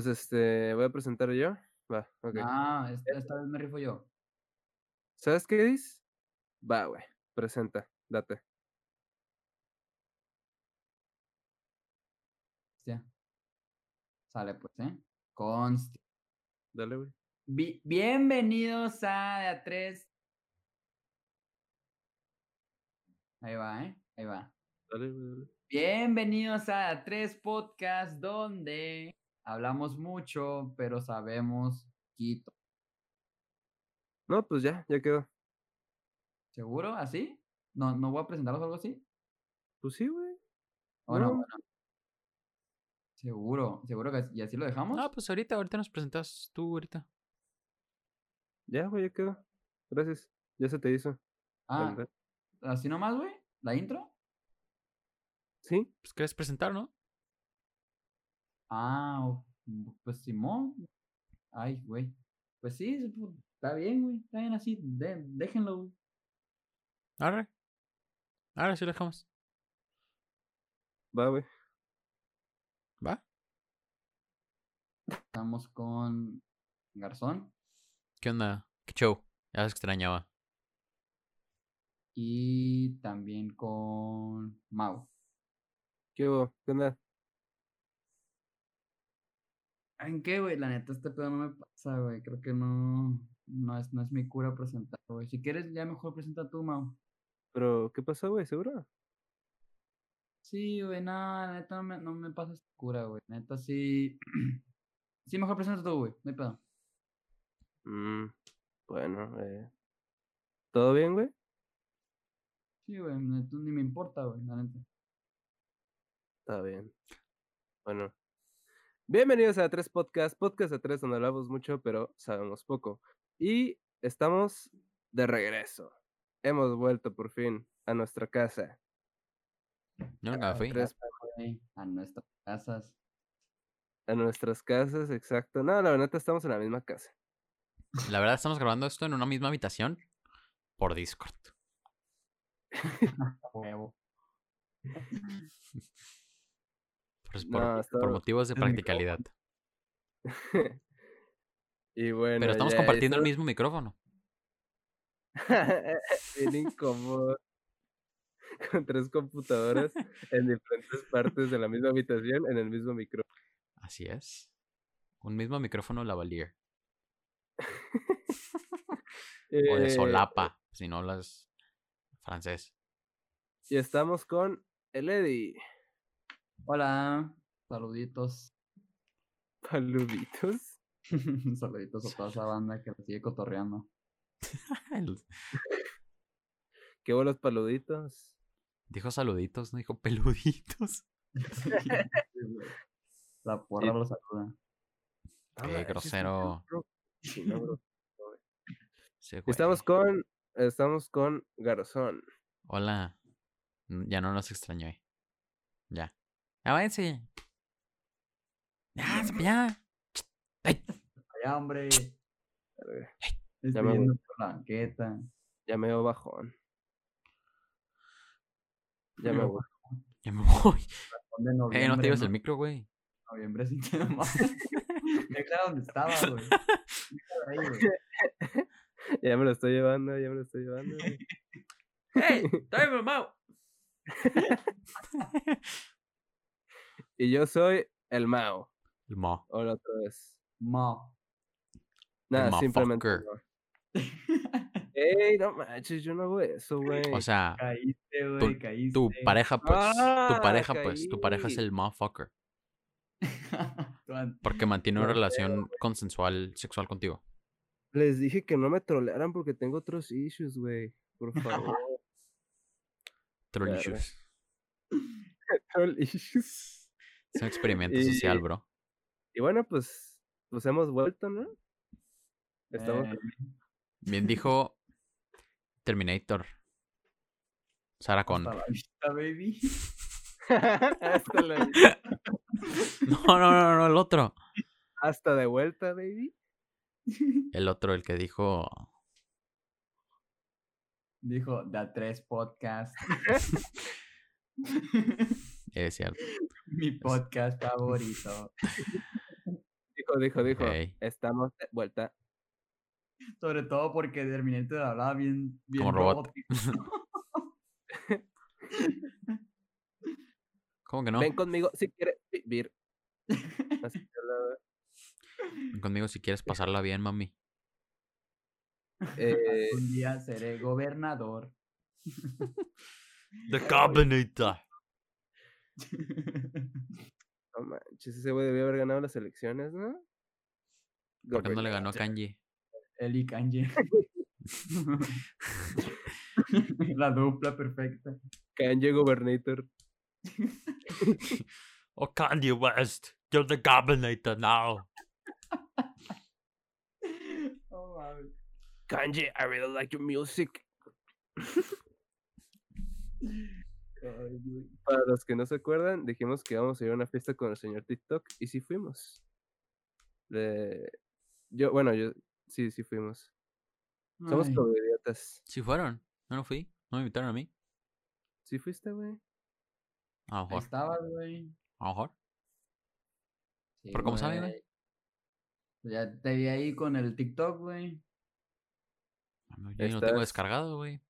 Pues este, voy a presentar yo. Va, ok. Ah, esta, esta vez me rifo yo. ¿Sabes qué dices? Va, güey. Presenta, date. Hostia. Sale pues, ¿eh? Conste. Dale, güey. Bi- bienvenidos a a 3. Ahí va, ¿eh? Ahí va. Dale, güey, dale. Bienvenidos a 3 Podcast, donde hablamos mucho, pero sabemos quito. No, pues ya, ya quedó. ¿Seguro? ¿Así? ¿No, no voy a presentarlos algo así? Pues sí, güey. Bueno, No. bueno. Seguro, seguro que y así lo dejamos. No, pues ahorita, ahorita nos presentas tú ahorita. Ya, güey, ya quedó. Gracias. Ya se te hizo. ah, ¿verdad? así nomás, güey. ¿La intro? ¿Sí? Pues quieres presentar, ¿no? Ah, o- mm, pues Simón. Ay, güey. Pues sí, se pu- está bien, güey. Está bien así. de- déjenlo, güey. Ahora. Ahora sí lo dejamos. Va, güey. ¿Va? Estamos con Garzón ¿Qué onda? ¿Qué show? Ya se extrañaba. y también con Mau. ¿Qué hubo? ¿Qué onda? ¿En qué, güey? La neta, este pedo no me pasa, güey. Creo que no, no, es, no es mi cura presentar, güey. Si quieres, ya mejor presenta tú, Mau. ¿Pero qué pasó, güey? ¿Seguro? Sí, güey, no, la neta no me, no me pasa esta cura, güey. Neta, sí. sí, mejor presenta tú, güey. No hay pedo. Mm, bueno, eh. ¿Todo bien, güey? Sí, güey, ni me importa, güey, la neta. Está bien. Bueno. Bienvenidos a Tres Podcast, podcast a tres donde hablamos mucho, pero sabemos poco. Y estamos de regreso. Hemos vuelto por fin a nuestra casa. Yo nunca me fui. Tres, a nuestras casas. a nuestras casas, exacto. No, la verdad estamos en la misma casa. La verdad, estamos grabando esto en una misma habitación por Discord. Huevo. Por, motivos de practicalidad. y bueno. Pero estamos compartiendo el mismo micrófono. Bien incómodo. Con tres computadoras en diferentes partes de la misma habitación en el mismo micrófono. Así es. Un mismo micrófono lavalier. O de Eh, solapa, si no hablas francés. Y estamos con el Eddie. Hola, saluditos. Paluditos. saluditos a toda esa banda que me sigue cotorreando. Qué buenos paluditos. Dijo saluditos, no dijo peluditos. La porra lo saluda. No Qué grosero. Sí, Estamos con. Estamos con Garzón. Hola. N- Ya no nos extrañó. eh. Ya. Ya váyanse. Ya, se- ya. Ay, Ya, hombre. Estoy me voy. yendo por la banqueta. Ya me veo bajón. Ya me voy. ya me voy. Eh, no te lleves el micro, güey. Noviembre sí te más. Deja donde estaba, güey. Ya me lo estoy llevando, ya me lo estoy llevando. güey. ¡Ey! ¡Tráeme, mamá! Y yo soy el Mao. El mo. Hola otra vez. Ma. Nada, simplemente. no. Ey, no manches, yo no hago eso, güey. O sea, Caíste, tu, güey, caíste. tu pareja, pues. Ah, tu pareja, pues. Tu pareja es el motherfucker. Tu Porque mantiene una relación consensual sexual contigo. Les dije que no me trolearan porque tengo otros issues, güey. Por favor. Troll issues. Troll issues. Es un experimento social, bro. Y bueno, pues, pues hemos vuelto, ¿no? Estamos. Eh, Bien dijo Terminator. Sarah Con. hasta la vista, baby. hasta, la- No, no, no, no, el otro. hasta de vuelta, baby. El otro, el que dijo. Dijo, da tres podcast. Es cierto. Mi podcast favorito. dijo, dijo, dijo. Estamos de vuelta. Sobre todo porque Terminator hablaba bien, bien Como robot. robótico. ¿Cómo que no? Ven conmigo si quieres vivir. Ven conmigo si quieres pasarla bien, mami. Eh, Un día seré gobernador. The Combinator. no manches, ese güey debió haber ganado las elecciones, ¿no? ¿Por qué no le ganó a. Kanji? Eli Kanye. La dupla perfecta. Kanye Gobernator. Oh, Kanye West, you're the Combinator now. Oh. Kanye, I really like your music. Güey. Para los que no se acuerdan, dijimos que íbamos a ir a una fiesta con el señor TikTok y sí fuimos. Le- Yo, bueno, yo sí, sí fuimos. Somos Ay, como idiotas. Sí fueron. No, no fui. No me invitaron a mí. ¿Sí fuiste, güey? A lo mejor. estabas, güey. A lo mejor. Sí, ¿Pero cómo sabe, güey? Ya te vi ahí con el TikTok, güey. Yo ni lo tengo Estás- descargado, güey.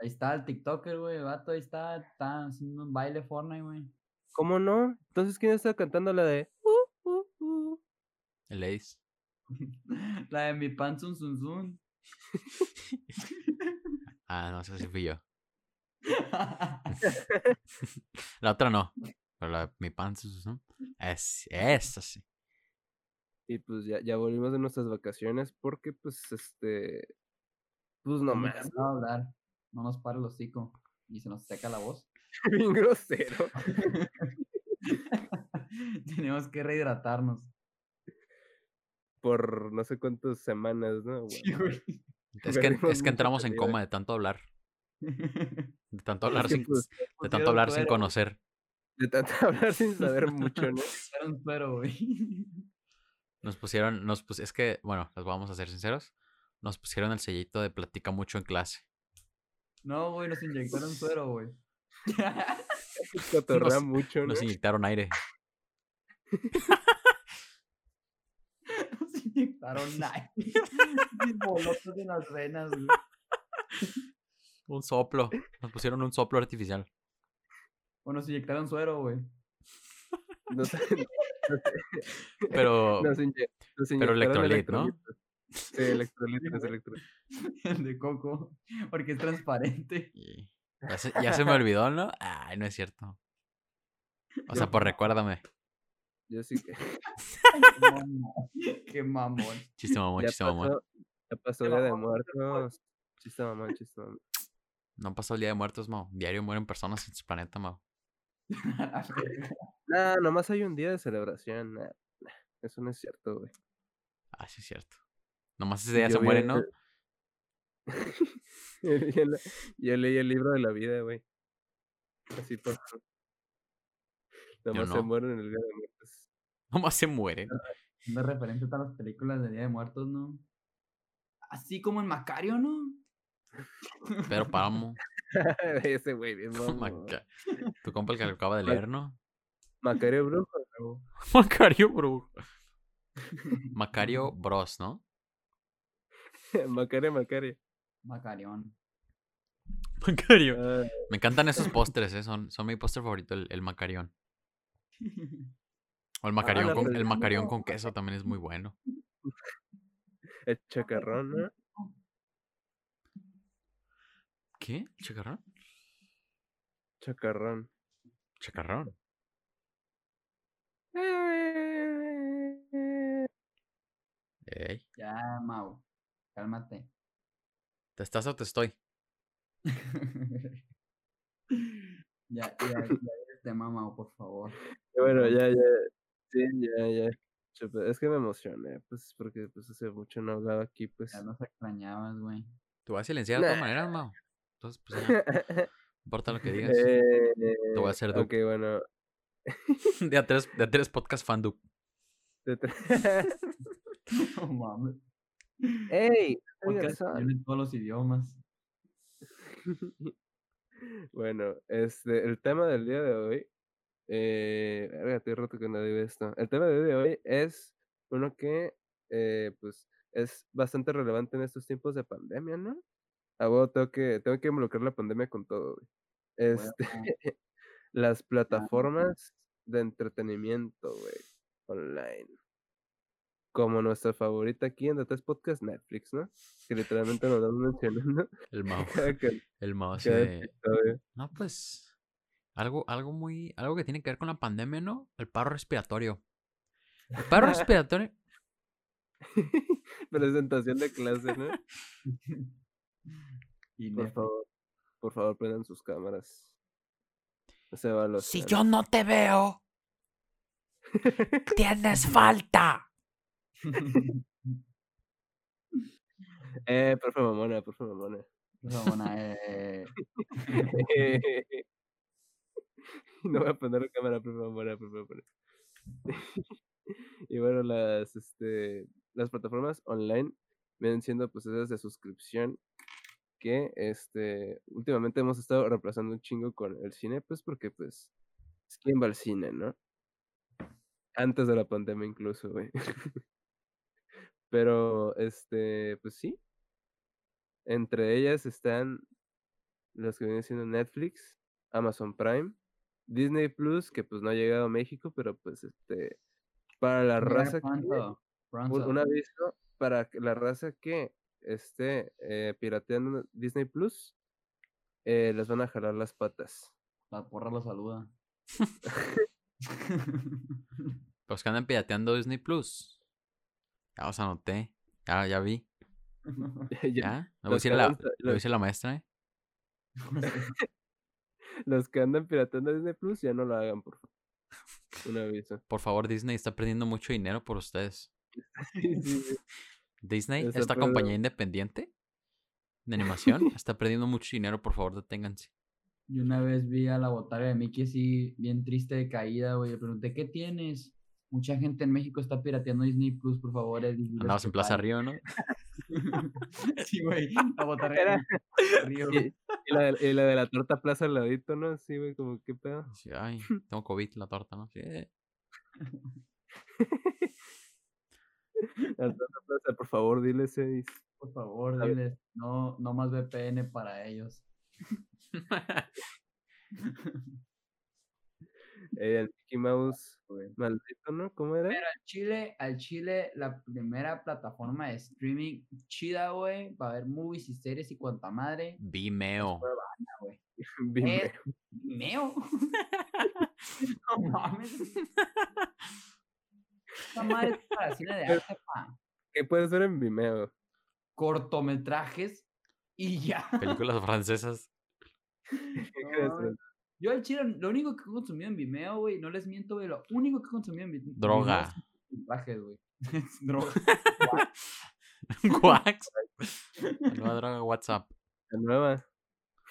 Ahí está el TikToker, güey. El vato ahí está, está haciendo un baile Fortnite, güey. ¿Cómo no? Entonces, ¿quién está cantando la de... "Uh, uh, uh"? El Ace. La de mi pan zun zun zun. Ah, no, esa sí fui yo. La otra no. Pero la de mi pan, ¿no? Es, esa sí. Y pues ya, ya volvimos de nuestras vacaciones porque, pues, este... Pues no No me hablar. No nos para el hocico. Y se nos seca la voz. Bien grosero. Tenemos que rehidratarnos. Por no sé cuántas semanas, ¿no? Bueno, Sí, güey. Es que, es que entramos en coma de tanto hablar. De tanto Es hablar que, sin, pues, de tanto Pusieron hablar sin conocer. de tanto hablar sin saber mucho, ¿no? Era un suero, güey. Nos pusieron, nos pus- es que, bueno, les vamos a ser sinceros. Nos pusieron el sellito de platica mucho en clase. No, güey, nos inyectaron suero, güey. Nos- mucho, ¿no? Nos inyectaron aire. Nos inyectaron aire. Mis bolotos en las venas, güey. Un soplo. Nos pusieron un soplo artificial. O nos inyectaron suero, güey. No sé, Pero, nos inye- nos pero electrolit, ¿no? Sí, electrolitos, electrolitos. El de coco. Porque es transparente. ya, se, ya se me olvidó, ¿no? Ay, no es cierto. O sea, pues recuérdame. Yo sí que... Qué mamón. Chiste mamón, Ya chiste mamón. pasó, ya pasó Qué Día de Muertos. Chiste mamón, chiste mamón. No pasó el día de muertos, Mau. Diario mueren personas en su planeta, Mau. Nah, nomás hay un día de celebración. nah, nah, eso no es cierto, güey. Ah, sí, es cierto. Nomás ese día Yo se el- ¿no? yo, leí el libro de la vida, güey. Así pasó. Nomás se no. mueren en el Día de Muertos. Nomás se mueren. De referente a las películas de Día de Muertos, ¿no? Así como en Macario, ¿no? Pero páramo. Ese güey, bien. Maca- Tu compa el que lo acaba de leer, ¿no? Macario Brujo. ¿no? Macario, bro. Macario Bros, ¿no? Macario, Macario. Macarión. Macario. Ah, Me encantan esos pósteres, ¿eh? Son, son mi póster favorito, el, el Macarión. O el Macarión, con, el Macarión no. con queso también es muy bueno. el chacarrón, ¿no? ¿Qué? ¿Chacarrón? Chacarrón. Chacarrón. Ey, ya, Mau. Cálmate. ¿te estás o te estoy? ya, ya, ya, el tema, Mau, por favor. Bueno, ya, ya. Sí, ya, ya. Es que me emocioné, pues, porque pues hace mucho no hablaba aquí, pues. Ya nos extrañabas, güey. Te voy a silenciar de todas Nah. maneras, Mau. Entonces, pues ya, no importa lo que digas. Eh, Te voy a hacer Ok, bueno. De a tres, de a tres podcast fandub. te tra- No mames. ¡Ey! En todos los idiomas. Bueno, este, el tema del día de hoy. Eh, estoy roto que no digo esto. El tema del día de hoy es uno que, eh, pues, es bastante relevante en estos tiempos de pandemia, ¿no? A huevo tengo que tengo que involucrar la pandemia con todo, güey. Este, las plataformas de entretenimiento, güey, online. Como nuestra favorita aquí en The Test Podcast, Netflix, ¿no? Que literalmente nos vamos mencionando El Mao. El Mao de. No, pues. Algo, algo muy. Algo que tiene que ver con la pandemia, ¿no? El paro respiratorio. El paro respiratorio. Presentación de clase, ¿no? Y Por favor, por favor, prendan sus cámaras. Se va a los Si yo no te veo, tienes falta. Eh, profe mamona, profe mamona. Eh, no voy a poner la cámara, profe mamona, profe mamona. y bueno, las, este, las plataformas online vienen siendo pues esas de suscripción que este últimamente hemos estado reemplazando un chingo con el cine, pues porque pues es quien va al cine, ¿no? Antes de la pandemia incluso, güey. Pero este, pues sí. Entre ellas están los que vienen siendo Netflix, Amazon Prime, Disney Plus, que pues no ha llegado a México, pero pues este para la mira, raza que pronto, un, pronto. un aviso para la raza que esté eh, pirateando Disney Plus, eh, les van a jalar las patas. La porra lo saluda. Los que andan pirateando Disney Plus. Ya los anoté. Ya, ya vi. Ya-. Lo los dice que la, lo la maestra, ¿eh? Los que andan pirateando Disney Plus ya no lo hagan, por favor. Un aviso. Por favor, Disney está perdiendo mucho dinero por ustedes. Sí, sí, sí. Disney, Está esta compañía independiente de animación, está perdiendo mucho dinero. Por favor, deténganse. Y una vez vi a la botarga de Mickey así, bien triste de caída, güey. Le pregunté, ¿qué tienes? Mucha gente en México está pirateando Disney Plus, por favor. eh, diles Andabas en Plaza paren". Río, ¿no? sí, güey. La Era- de Río, Y, y la, de- y la de la torta plaza al ladito, ¿no? Sí, güey, como qué pedo. Sí, ay, tengo COVID, la torta, ¿no? Sí. La torta plaza, por favor, dile seis. Por favor, diles, no, no más VPN para ellos. Eh, el Mickey Mouse güey. maldito, ¿no? ¿Cómo era? Pero al Chile, al Chile, la primera plataforma de streaming chida, güey, para ver movies y series y cuanta madre, Vimeo. Vimeo. Es Vimeo. no mames. Esta madre es para cine de arte, pa. ¿Qué puedes ver en Vimeo? Cortometrajes y ya. Películas francesas. ¿Qué crees? No, Yo al chile, lo único que he consumido en Vimeo, güey, no les miento, güey, lo único que he consumido en Vi- Vimeo Droga. cortometrajes, güey. Es droga. Wax. Nueva droga WhatsApp. La nueva.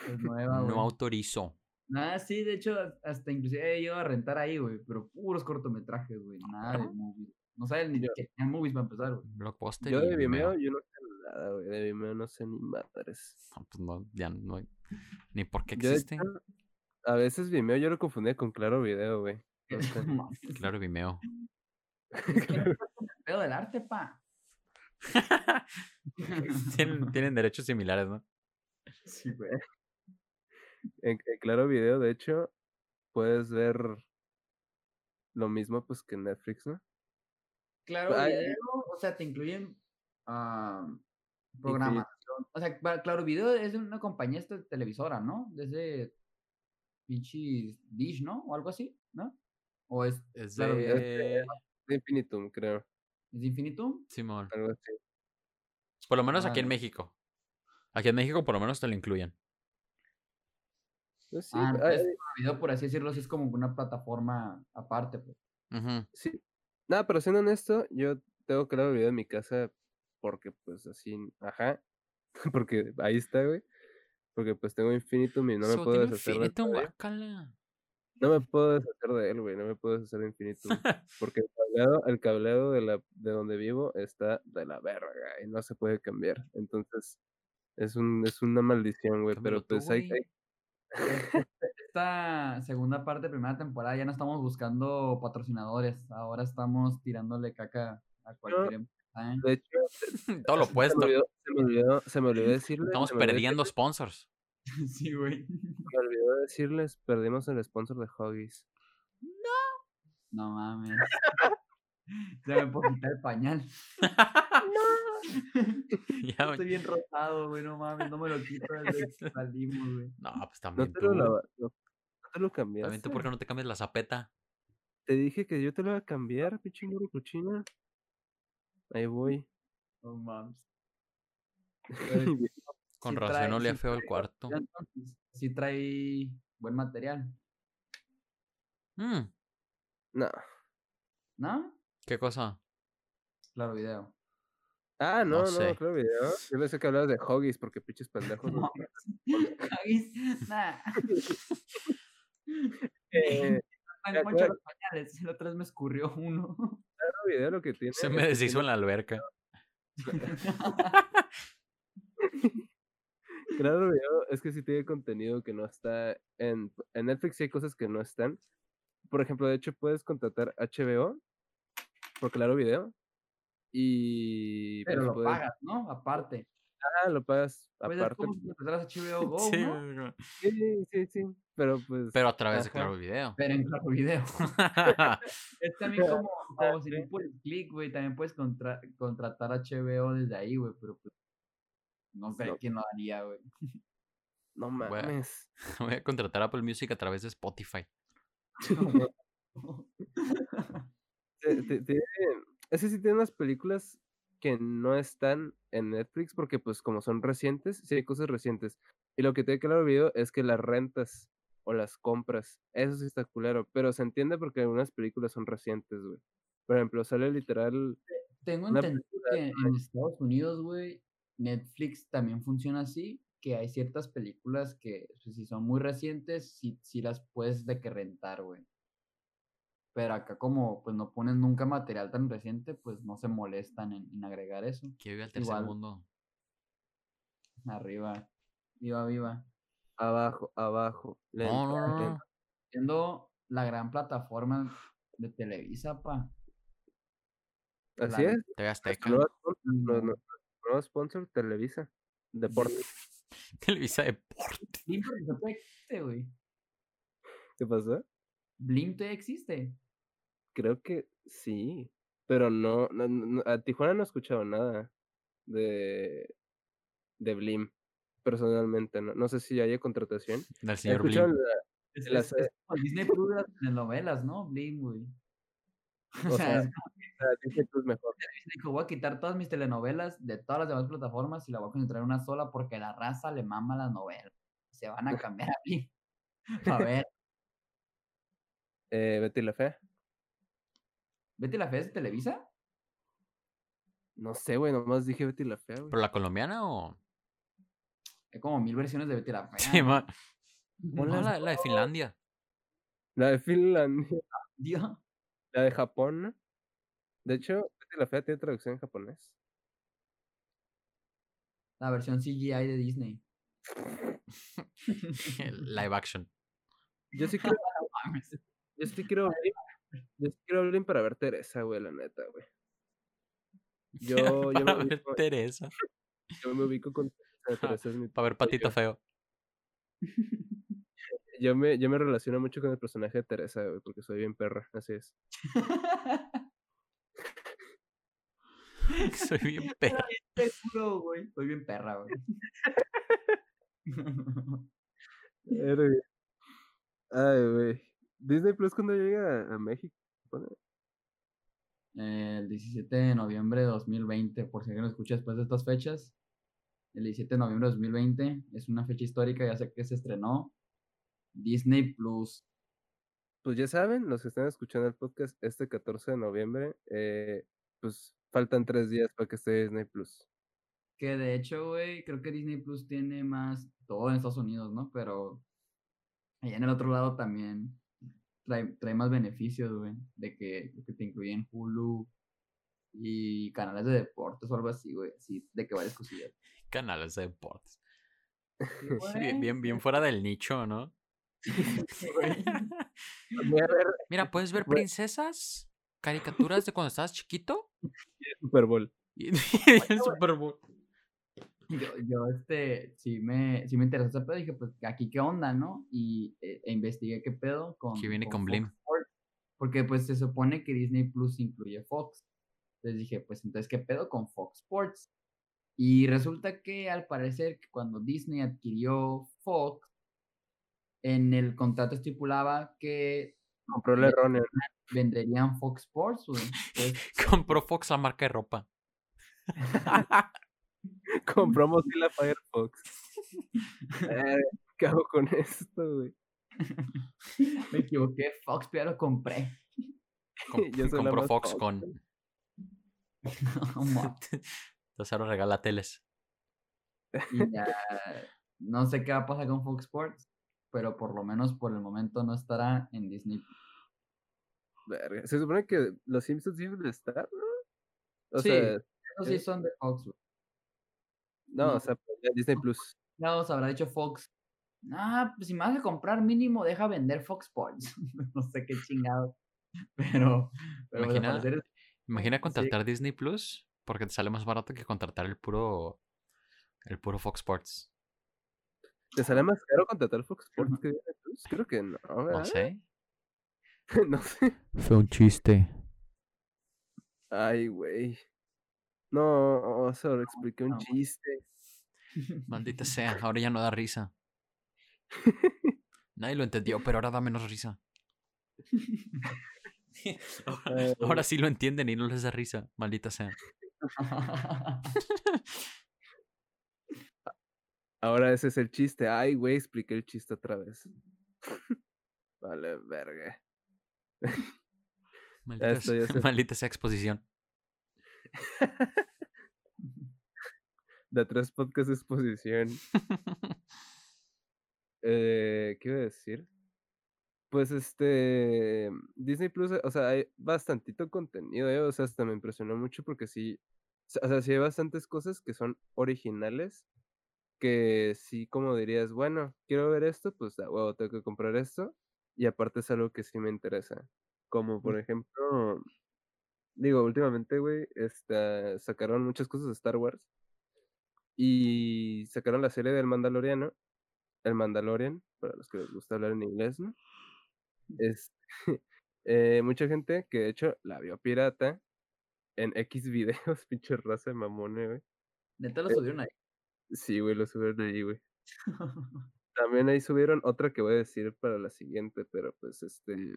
Es nueva, No güey. autorizo. Nada, sí, de hecho, has- hasta inclusive he llegado a rentar ahí, güey, pero puros cortometrajes, güey, nada de movies. No saben ni Yo- que tenían movies para empezar, güey. Blockbuster. Yo de Vimeo, yo no sé nada, güey. De Vimeo no sé ni madres. No, pues no, ya no. Ni por qué Yo, de existe. hecho, a veces Vimeo yo lo confundía con Claro Video, güey. No sé. No mames, Claro, Vimeo. es que no es el pedo del arte, pa. tienen, tienen derechos similares, ¿no? Sí, güey. En, en Claro Video, de hecho, puedes ver lo mismo pues que en Netflix, ¿no? Claro, Ay, video, o sea, te incluyen ah, programación. O sea, claro, video es una compañía esta televisora, ¿no? Desde pinche Dish, ¿no? O algo así, ¿no? O es, Es Claro, de... De Infinitum, creo. es de Infinitum. Simón. Algo así. Por lo menos aquí en. México. Aquí en México por lo menos te lo incluyen. Pues sí, ah, entonces, Video, por así decirlo, sí es como una plataforma aparte, pues. Ujú. sí. Nada, pero siendo honesto, yo tengo Claro Video en mi casa porque pues así, ajá. Porque ahí está, güey. Porque pues tengo Infinitum y no me puedo deshacer de él. guácala. No me puedo deshacer de él, güey. No me puedo deshacer de Infinitum. Porque el cableado, el cableado de, la, de donde vivo está de la verga y no se puede cambiar. Entonces, es un es una maldición, güey. Pero tú, pues hay, hay- Esta segunda parte, primera temporada, ya no estamos buscando patrocinadores. Ahora estamos tirándole caca a cualquier empresa, ¿eh? De hecho, Todo lo se me opuesto. olvidó, se me olvidó, se me olvidó decirles. Estamos se me olvidó perdiendo sponsors. Sí, güey. Me olvidó decirles, perdimos el sponsor de Huggies. No mames. Se me puedo quitar el pañal. Ya, Estoy bien rosado, güey, no mames, no me lo quito desde que salimos, güey. No, pues No también te tú. lo no, no te lo También cambiaste. tú, ¿por qué no te cambias la zapeta? Te dije que yo te lo iba a cambiar, pinche muro cochina. Ahí voy. No mames. Con Sí razón trae- olía sí feo el cuarto. Sí trae buen material, Mm, No. ¿no? ¿Qué cosa? Claro, video. Ah, No no, no, claro, video. Yo pensé que hablabas de Huggies porque pinches pendejos. No no- Javis, nah. Eh, Están ya, mucho claro. los pañales, el otro vez me escurrió uno. claro, video lo que tiene. Se es me que deshizo en tiene- la alberca. Claro, video es que sí tiene contenido que no está en, en Netflix. Sí hay cosas que no están. Por ejemplo, de hecho, puedes contratar HBO por Claro Video. Y. Pero pues, lo puedes- pagas, ¿no? Aparte. Ah, lo pagas Pues es aparte. como HBO Go, Sí, ¿no? Sí, sí, sí. Pero pues. pero a través de. Claro Video. Pero en Claro Video. Es también como, como si no puedes clic, güey, también puedes contra- contratar HBO desde ahí, güey, pero pues no sé No. quién lo haría, güey. No mames. Voy a contratar Apple Music a través de Spotify. Te- te- tiene- ese sí tiene unas películas que no están en Netflix porque pues como son recientes, sí hay cosas recientes. Y lo que tiene claro video es que las rentas o las compras, eso sí está culero, pero se entiende porque algunas películas son recientes, güey. Por ejemplo, sale literal, Tengo entendido que en Estados Unidos, güey, Netflix también funciona así, que hay ciertas películas que pues, si son muy recientes, sí, sí las puedes de que rentar, güey. Pero acá como pues no ponen nunca material tan reciente, pues no se molestan en, en agregar eso. Que vive al tercer Igual. mundo. Arriba. Viva, viva. abajo, abajo. No, no, no. Siendo la gran plataforma de Televisa, pa. Así la- es. TV Azteca. Nuevo sponsor, No. sponsor, Televisa. Deporte. Televisa Deporte. Blim todavía existe, güey. ¿Qué pasó? Blim todavía existe. Creo que sí, pero no, no, no- a Tijuana no he escuchado nada de, de Blim, personalmente, no, no sé si haya contratación. Del He señor escuchado Blim. la- Es, La es- es como Disney Plus de las telenovelas, ¿no? Blim, güey. O, O sea, sea, es como la Disney Plus mejor. que dijo, voy a quitar todas mis telenovelas de todas las demás plataformas y la voy a concentrar en una sola porque la raza le mama las novelas. Se van a cambiar a Blim. A ver, Eh, Betty la Fea. ¿Betty la Fea es de Televisa? No sé, güey, nomás dije Betty la Fea, güey. ¿Pero la colombiana o...? Hay como mil versiones de Betty la Fea. Sí, ¿no? ma- No, No, la, la de Finlandia. La de Finlandia, la de Japón. De hecho, Betty la Fea tiene traducción en japonés. La versión CGI de Disney. Live action. Yo sí quiero, yo sí quiero Blim, yo sí quiero Blim para ver Teresa, güey, la neta, güey. Yo, yo, me ver ubico, Teresa. yo me ubico con Teresa, Teresa es mi Para ver Patito Feo. Yo me, yo me relaciono mucho con el personaje de Teresa, güey, porque soy bien perra, así es. Soy bien perra. Te juro, güey. Estoy bien perra, güey. Ay, güey. Disney Plus cuando llega a, México. Pone- El 17 de noviembre de 2020, por si alguien lo escucha después de estas fechas. El 17 de noviembre de 2020 es una fecha histórica, ya sé que se estrenó Disney Plus. Pues ya saben, los que están escuchando el podcast este 14 de noviembre, eh, pues faltan tres días para que esté Disney Plus. Que de hecho, güey, creo que Disney Plus tiene más, todo en Estados Unidos, ¿no? Pero allá en el otro lado también trae, trae más beneficios, güey, de que, que te incluyen Hulu y canales de deportes o algo así, güey, así, de que varias cosillas. Canales de deportes. Bien, bien, bien fuera del nicho, ¿no? güey. Voy a ver, Mira, puedes ver princesas caricaturas de cuando estabas chiquito? Super Bowl. El Super Bowl. Yo, yo, este, sí me, sí me interesó ese pedo, dije, pues, aquí qué onda, ¿no? Y eh, e investigué qué pedo con... Que viene con Fox Blim. Sports, porque, pues, se supone que Disney Plus incluye Fox. Entonces dije, pues, entonces, ¿qué pedo con Fox Sports? Y resulta que, al parecer, que cuando Disney adquirió Fox, en el contrato estipulaba que Compró el erróneo. venderían Fox Sports. Entonces, Compró Fox la marca de ropa. Compramos sí la Firefox. Eh, ¿Qué hago con esto, güey? me equivoqué, Fox, pero lo compré. Com- Yo soy la compró Fox Fox, con. No Entonces ahora regala teles. y ya, no sé qué va a pasar con Fox Sports, pero por lo menos por el momento no estará en Disney. Verga, Se supone que los Simpsons a estar, ¿no? O Sí. sea, Esos sí son de Fox. güey. No, no. o sea, pues, Disney Plus. Ya os habrá dicho Fox. Ah, pues si me vas a comprar mínimo, deja vender Fox Sports. no sé qué chingado. Pero, pero pues, Imagina- parecer Imagina Sí. contratar Disney Plus porque te sale más barato que contratar el puro. El puro Fox Sports. ¿Te sale más caro contratar Fox Sports que Disney Plus? Creo que no, No ¿verdad? sé. no sé. Fue un chiste. Ay, güey. No, solo expliqué un no. chiste. Maldita sea, ahora ya no da risa. Nadie lo entendió, pero ahora da menos risa. Ahora, sí lo entienden y no les da risa. Maldita sea. Ahora ese es el chiste. Ay, güey, expliqué el chiste otra vez. vale, verga. Maldita, esto sea, se- maldita sea exposición. De tres podcast exposición. Eh, ¿Qué iba a decir? Pues este. Disney Plus, o sea, hay bastantito contenido, ¿eh? O sea, hasta me impresionó mucho porque sí. O sea, sí hay bastantes cosas que son originales. Que sí, como dirías, bueno, quiero ver esto, pues da huevo, tengo que comprar esto. Y aparte es algo que sí me interesa. Como por ejemplo. Digo, últimamente, güey, este, sacaron muchas cosas de Star Wars. Y sacaron la serie del Mandaloriano. El Mandalorian, para los que les gusta hablar en inglés, ¿no? Es eh, mucha gente que de hecho la vio pirata en X videos, pinche raza de mamone, güey. Neta lo subieron ahí. Sí, güey, lo subieron ahí, güey. También ahí subieron otra que voy a decir para la siguiente, pero pues este.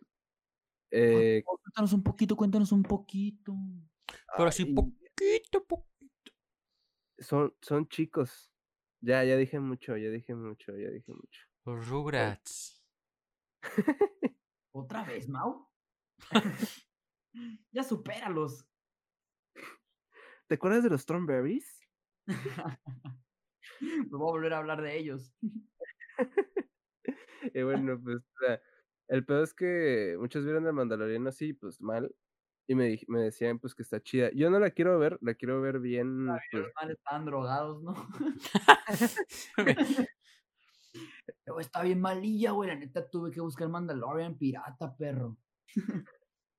Eh, cuéntanos un poquito, cuéntanos un poquito. Pero así poquito, po- son, son chicos. Ya, ya dije mucho, ya dije mucho, ya dije mucho. Los Rugrats. ¿Otra vez, Mau? ya supéralos. ¿Te acuerdas de los Thornberries? Me voy a volver a hablar de ellos. Y bueno, pues, o sea, el pedo es que muchos vieron el Mandaloriano así, pues mal. Y me, dij- me decían, pues, que está chida. Yo no la quiero ver, la quiero ver bien, pues, Los males estaban drogados, ¿no? Pero está bien malilla, güey. La neta tuve que buscar Mandalorian pirata, perro.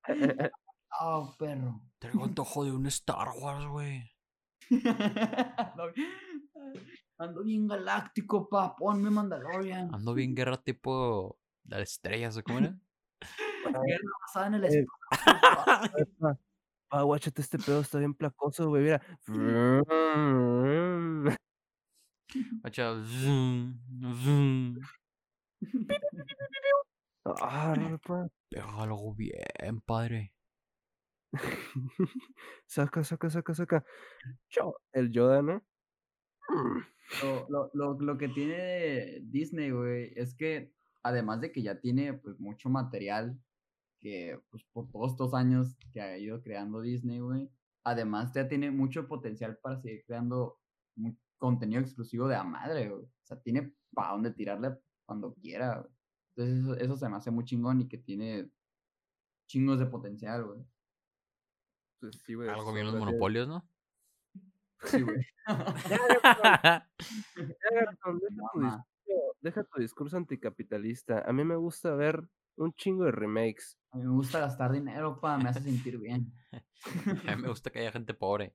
Ah, perro. Traigo antojo de un Star Wars, güey. Ando- bien galáctico, pa. Ponme Mandalorian. Ando bien guerra tipo las estrellas, ¿o cómo era? Guerra basada en el Eh, espacio. pa. Ah, guáchate, este pedo está bien placoso, güey, mira. Zoom. Ah, algo bien, padre. Saca, saca, saca, saca. Yo, el Yoda, ¿no? Lo, lo, lo, lo que tiene Disney, güey, es que además de que ya tiene pues mucho material que pues por todos estos años que ha ido creando Disney, güey, además ya tiene mucho potencial para seguir creando contenido exclusivo de a madre, güey. O sea, tiene para dónde tirarle cuando quiera, güey. Entonces eso, eso se me hace muy chingón y que tiene chingos de potencial, güey. Pues sí, güey. Algo bien los monopolios, ¿no? Sí, güey. Deja tu discurso- anticapitalista. A mí me gusta ver un chingo de remakes. A mí me gusta gastar dinero, pa, me hace sentir bien. A mí me gusta que haya gente pobre.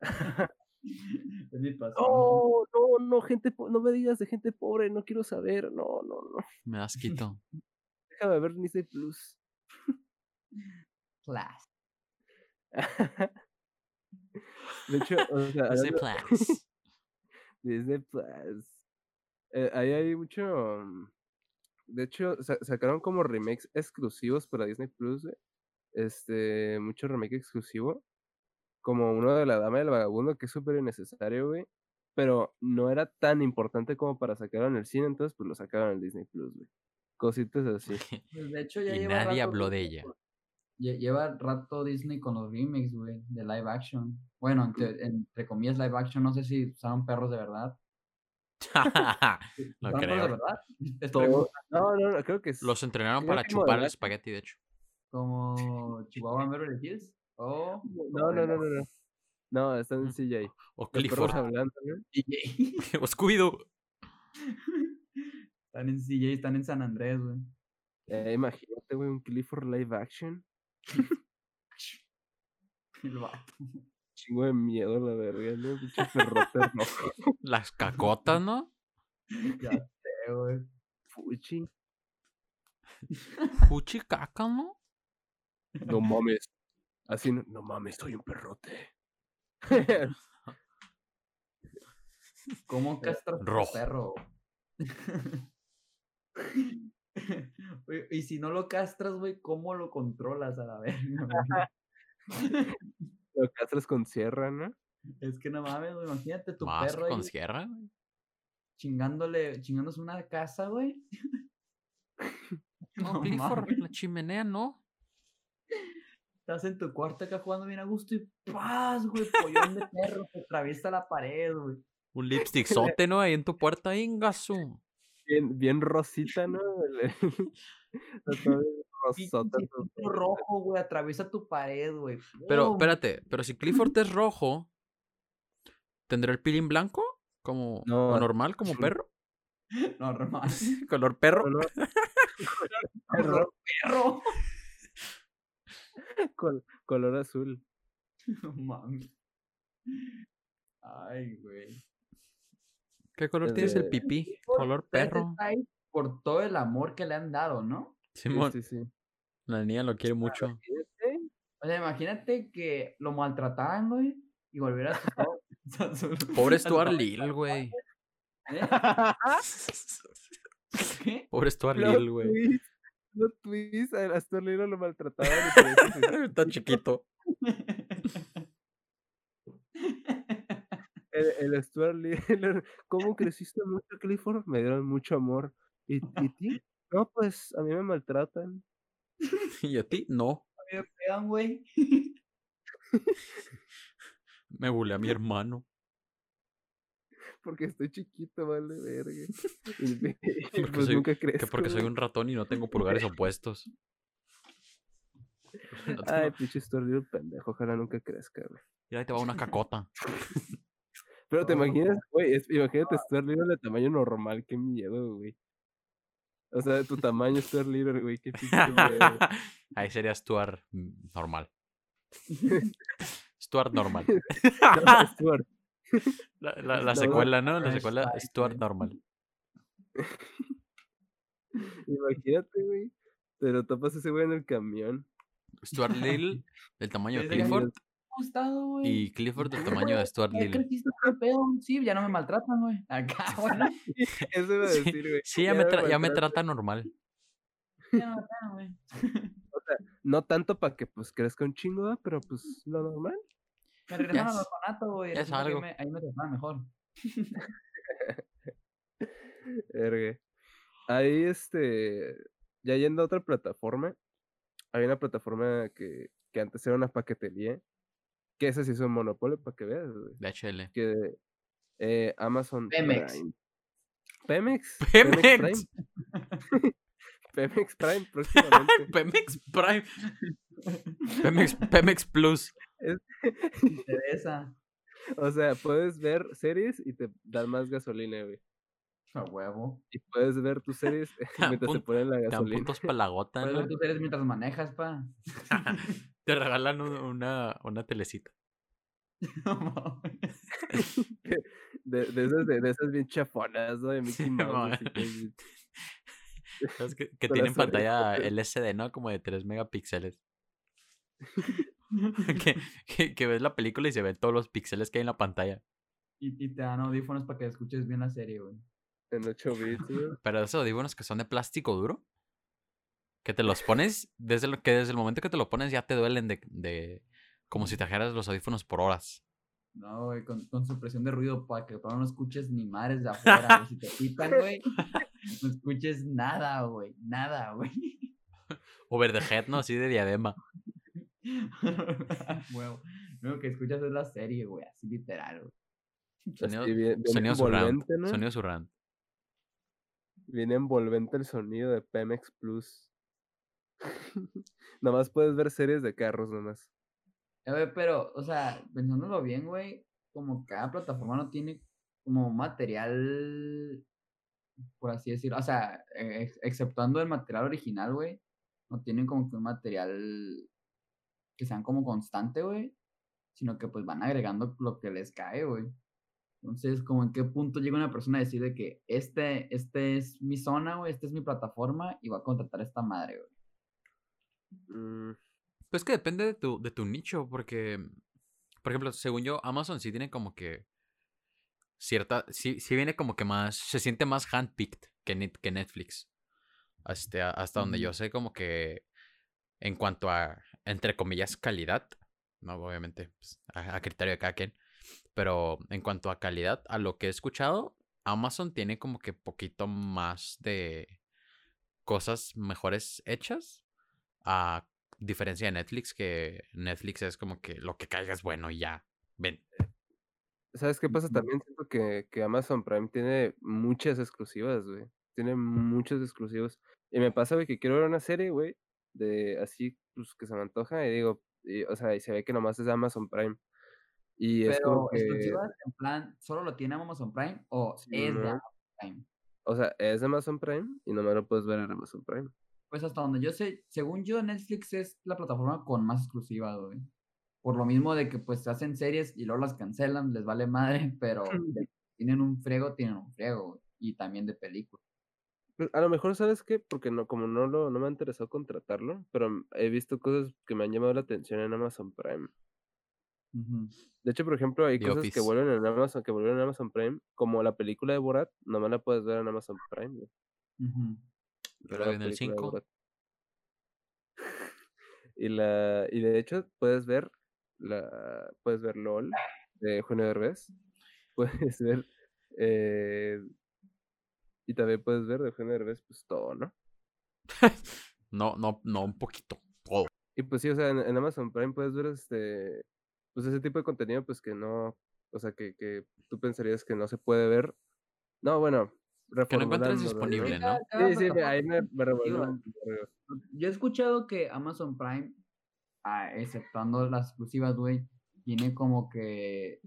es mi pasión. No, no, no, gente, no me digas de gente pobre, no quiero saber, no, no, no. Me das quito. Déjame ver Disney Plus. Class. De hecho, o sea, hablando- plus. Disney Plus. Eh, ahí hay mucho. mm, De hecho, sa- sacaron como remakes exclusivos para Disney Plus. güey. Este, mucho remake exclusivo. Como uno de La Dama del Vagabundo, que es súper innecesario, güey. Pero no era tan importante como para sacarlo en el cine, entonces pues lo sacaron en Disney Plus, güey. Cositas así. Pues, de hecho, ya Y lleva nadie rato habló de ella. Lleva rato Disney con los remakes, güey, de live action. Bueno, entre, entre comillas live action, no sé si usaron perros de verdad. no ¿Usaron perros de creo. verdad? Es Todo- pregunta, No, no, no, creo que es. Los entrenaron Creo para chupar el espagueti, de hecho. como Chihuahua en Beverly Hills. O No, no, no, no, no. No, están en Mm. CJ. O Clifford. hablando, ¿no? O Scooby-Doo. están en CJ, están en San Andrés, güey. Eh, imagínate, güey, un Clifford live action. El vato. Chingo de miedo, la verga, ¿no? Pinche perrote rojo. Las cacotas, ¿no? Ya sé, güey. Fuchi. Fuchi caca, ¿no? No mames. Así no, no mames, soy un perrote. ¿Cómo castras a tu Rojo. perro? Y si no lo castras, güey, ¿cómo lo controlas a la verga? Lo castras con sierra, ¿no? es que no mames, güey, imagínate tu Más perro con ahí sierra, güey. chingándole, chingándose una casa, güey. No, No Clifford, mames. la chimenea, ¿no? Estás en tu cuarto acá jugando bien a gusto y ¡paz, güey! Pollón de perro que atraviesa la pared, güey. Un lipstick sote, ¿no? Ahí en tu puerta, ingasu. Bien, bien rosita, ¿no? El- el- rojo, güey, atraviesa tu pared, güey. Pero, espérate, pero si Clifford es rojo, ¿tendrá el pilín blanco? Como No, normal, como perro? No, normal. ¿Color perro? No. Perro, perro. Col- color azul. No mames. Ay, güey. ¿Qué color Es tienes el de- pipí? Color Ustedes perro. Por todo el amor que le han dado, ¿no? Sí, Simón, sí, sí. La niña lo quiere mucho. O sea, imagínate que lo maltrataran, güey, y volviera a su... Pobre Stuart. Little, güey. ¿Eh? ¿Qué? Pobre Stuart Little, güey. plot twist, a Stuart Little lo maltrataban. Está chiquito. El, el Stuart Little, ¿cómo creciste mucho, Clifford? Me dieron mucho amor. ¿Y, y ti? No, pues a mí me maltratan. ¿Y a ti? No. A mí me pegan, güey. Me bulé a mi hermano. Porque estoy chiquito, vale, verga. Y, y Porque pues soy- nunca Que porque soy un ratón y no tengo pulgares opuestos. No Ay, pinche Little pendejo, ojalá nunca crezca, güey. Mira, ahí te va una cacota. Pero te Oh. imaginas, güey, imagínate Stuart Little de tamaño normal, qué miedo, güey. O sea, de tu tamaño Stuart Little, güey, qué pinche. Ahí sería Stuart mm, normal. Stuart normal. No, Stuart. La, la- la No, secuela, ¿no? La secuela Stuart normal. Imagínate, güey. Te lo topas ese güey en el camión. Stuart Little del tamaño de Clifford gustado, güey. y Clifford del Sí, tamaño de güey, Stuart Ya Little. creciste, pedo. Sí, ya no me maltratan, güey. Acá, bueno. Eso iba a Sí, decir, güey. sí, ya me, tra- ya me trata normal. Ya no me pegan, güey. No tanto para que pues crezca un chingo, ¿verdad? pero pues lo normal. Me regresaron es- al orfanato, güey. ya es algo. me- ahí me trataban mejor. Verga. Ahí, este, ya yendo a otra plataforma, hay una plataforma que, que antes era una paquetería, que esa sí es un monopolio, para que veas, güey. DHL. Que eh, Amazon Pemex. Prime. Pemex. Pemex. Prime. Pemex Prime, próximamente. Pemex Prime. Pemex, Pemex Plus. Interesa. o sea, puedes ver series y te dan más gasolina, güey. A huevo. Y puedes ver tus series mientras te ponen la Te dan gasolina. puntos para la gota, Puedes ¿no? ver tus series mientras manejas, pa. Te regalan un- una, una telecita. No. De, de esas, de, de esas bien chafonas, ¿no? De Mickey Sí, Mouse. que- ¿Sabes que, tienen pantalla. LCD, ¿no? Como de 3 megapíxeles. que, que, que ves la película y se ven todos los píxeles que hay en la pantalla. y, y te dan audífonos para que escuches bien la serie, güey. En 8 bits, güey. Pero esos audífonos que son de plástico duro, que te los pones, desde lo que desde el momento que te lo pones ya te duelen de, de como si trajeras los audífonos por horas. No, güey, con, con supresión de ruido para que para no escuches ni madres de afuera, güey. Si te quitan, güey, no escuches nada, güey. Nada, güey. O head, ¿no? Así de diadema. Huevo. Lo único que escuchas es la serie, güey. Así literal, güey. Sonido, Así bien, bien sonido surround. envolvente, ¿no? Sonido surround. Bien envolvente el sonido de Pemex Plus. nomás puedes ver series de carros, nomás. A ver, pero, o sea, pensándolo bien, güey, como cada plataforma no tiene como material, por así decirlo, o sea, ex- exceptuando el material original, güey, no tienen como que un material que sean como constante, güey, sino que pues van agregando lo que les cae, güey. Entonces, como en qué punto llega una persona a decir de que este, este es mi zona, güey, esta es mi plataforma y va a contratar a esta madre, güey. Mm, Pues que depende de tu, de tu nicho, porque, por ejemplo, según yo, Amazon sí tiene como que cierta, sí, sí viene como que más, se siente más handpicked que, que Netflix. Este, a- hasta donde yo Ujú. sé como que en cuanto a, entre comillas, calidad, no, obviamente, pues, a, a criterio de cada quien, pero en cuanto a calidad, a lo que he escuchado, Amazon tiene como que poquito más de cosas mejores hechas, a diferencia de Netflix, que Netflix es como que lo que caiga es bueno y ya, ven. ¿Sabes qué pasa también? Siento que, que Amazon Prime tiene muchas exclusivas, güey. Tiene muchos exclusivos. Y me pasa, güey, que quiero ver una serie, güey, de así, pues, que se me antoja, y digo, y, o sea, y se ve que nomás es Amazon Prime. Y es como Pero que, exclusivas en plan, ¿solo lo tiene Amazon Prime o es de. Amazon Prime? o sea, es de Amazon Prime y nomás lo puedes ver en Amazon Prime. Pues hasta donde yo sé, según yo, Netflix es la plataforma con más exclusivas, güey. Por lo mismo de que pues hacen series y luego las cancelan, les vale madre, pero tienen un friego, tienen un friego, güey. Y también de películas. Pues, A lo mejor, ¿sabes qué? Porque no, como no lo, no me ha interesado contratarlo, pero he visto cosas que me han llamado la atención en Amazon Prime. De hecho, por ejemplo, hay The cosas que vuelven en Amazon, que vuelven en Amazon Prime, como la película de Borat, nomás la puedes ver en Amazon Prime. Ujú. Yo La la vi en el película de 5. Borat. Y la, y de hecho puedes ver la, puedes ver LOL de Eugenio Derbez, puedes ver, eh, y también puedes ver de Eugenio Derbez, pues todo, ¿no? No, no, no, un poquito. Todo. Y pues sí, o sea, en, en Amazon Prime puedes ver este, pues ese tipo de contenido, pues que no, o sea, que, que tú pensarías que no se puede ver. No, bueno, Que no ¿no? disponible, ¿no? Sí, sí, ahí me, me poco. Yo he escuchado que Amazon Prime, ah, exceptuando las exclusivas, güey, tiene como que,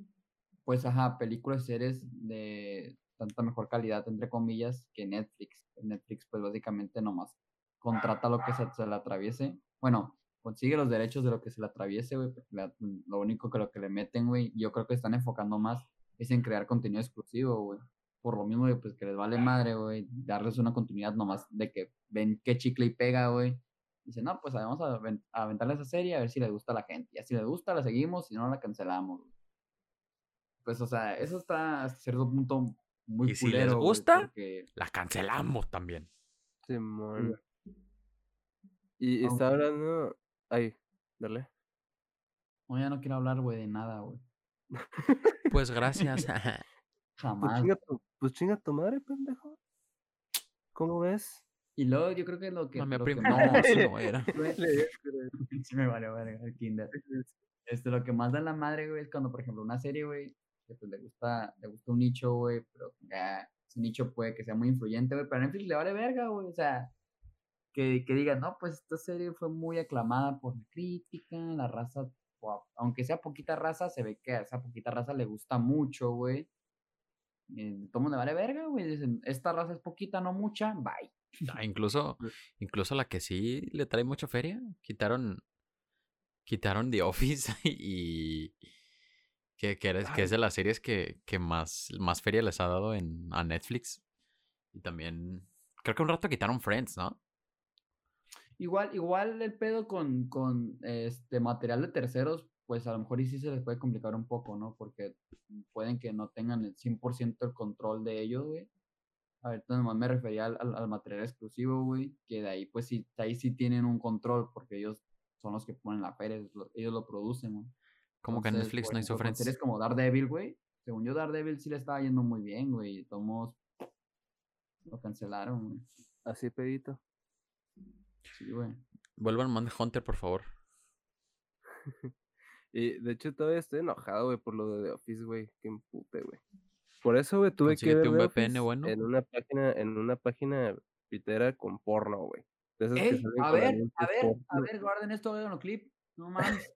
pues, ajá, películas y series de tanta mejor calidad, entre comillas, que Netflix. Netflix, pues, básicamente nomás contrata lo que se, se le atraviese. Bueno, consigue los derechos de lo que se le atraviese, güey, lo único que lo que le meten, güey, yo creo que están enfocando más es en crear contenido exclusivo, güey. Por lo mismo, pues que les vale madre, güey, darles una continuidad nomás de que ven qué chicle y pega, güey. Dice, no, pues vamos a, a aventarle esa serie a ver si le gusta a la gente. Y así le gusta, la seguimos, si no, la cancelamos. güey. Pues, o sea, eso está hasta cierto punto muy Y si les culero, gusta, porque- La cancelamos también. Simón. güey. Y, y está hablando, ay, dale. No, ya no quiero hablar, güey, de nada, güey. Pues gracias. Pues Jamás. chinga, tu, pues chinga tu madre, pendejo. ¿Cómo ves? Y luego yo creo que lo que... Mami, lo que No, eso no era. sí me vale verga el kinder. Este, lo que más da la madre, güey, es cuando, por ejemplo, una serie, güey, que pues le gusta, le gusta un nicho, güey, pero ya ese nicho puede que sea muy influyente, güey, pero a Netflix le vale verga, güey, o sea, que, que digan, no, pues esta serie fue muy aclamada por la crítica, la raza, aunque sea poquita raza, se ve que a esa poquita raza le gusta mucho, güey, todo mundo vale verga, güey. Dicen, esta raza es poquita, no mucha, bye. Ah, incluso, incluso la que sí le trae mucha feria, quitaron, quitaron The Office y que, que, eres- que es de las series que, que más, más feria les ha dado en, a Netflix. Y también, creo que un rato quitaron Friends, ¿no? Igual, igual el pedo con, con este material de terceros, pues a lo mejor y sí se les puede complicar un poco, ¿no? Porque pueden que no tengan el 100% el control de ellos, güey. Ahorita nomás me refería al, al- al material exclusivo, güey, que de ahí, pues sí, de ahí sí tienen un control, porque ellos son los que ponen la feria, ellos lo, producen, güey. Como que Entonces, Netflix por no hizo Friends. series como Daredevil, güey. Según yo, Daredevil sí le estaba yendo muy bien, güey. y Tomos lo cancelaron, güey. Así pedito. Sí, güey. Vuelvan Hunter, por favor. Y de hecho todavía estoy enojado, güey, por lo de The Office, güey. Qué empute, güey. Por eso, güey, tuve que ver un VPN bueno. en una página, en una página pitera con porno, güey. Ey, a ver, a ver, a porno. ver, guarden esto, háganlo clip. No mames.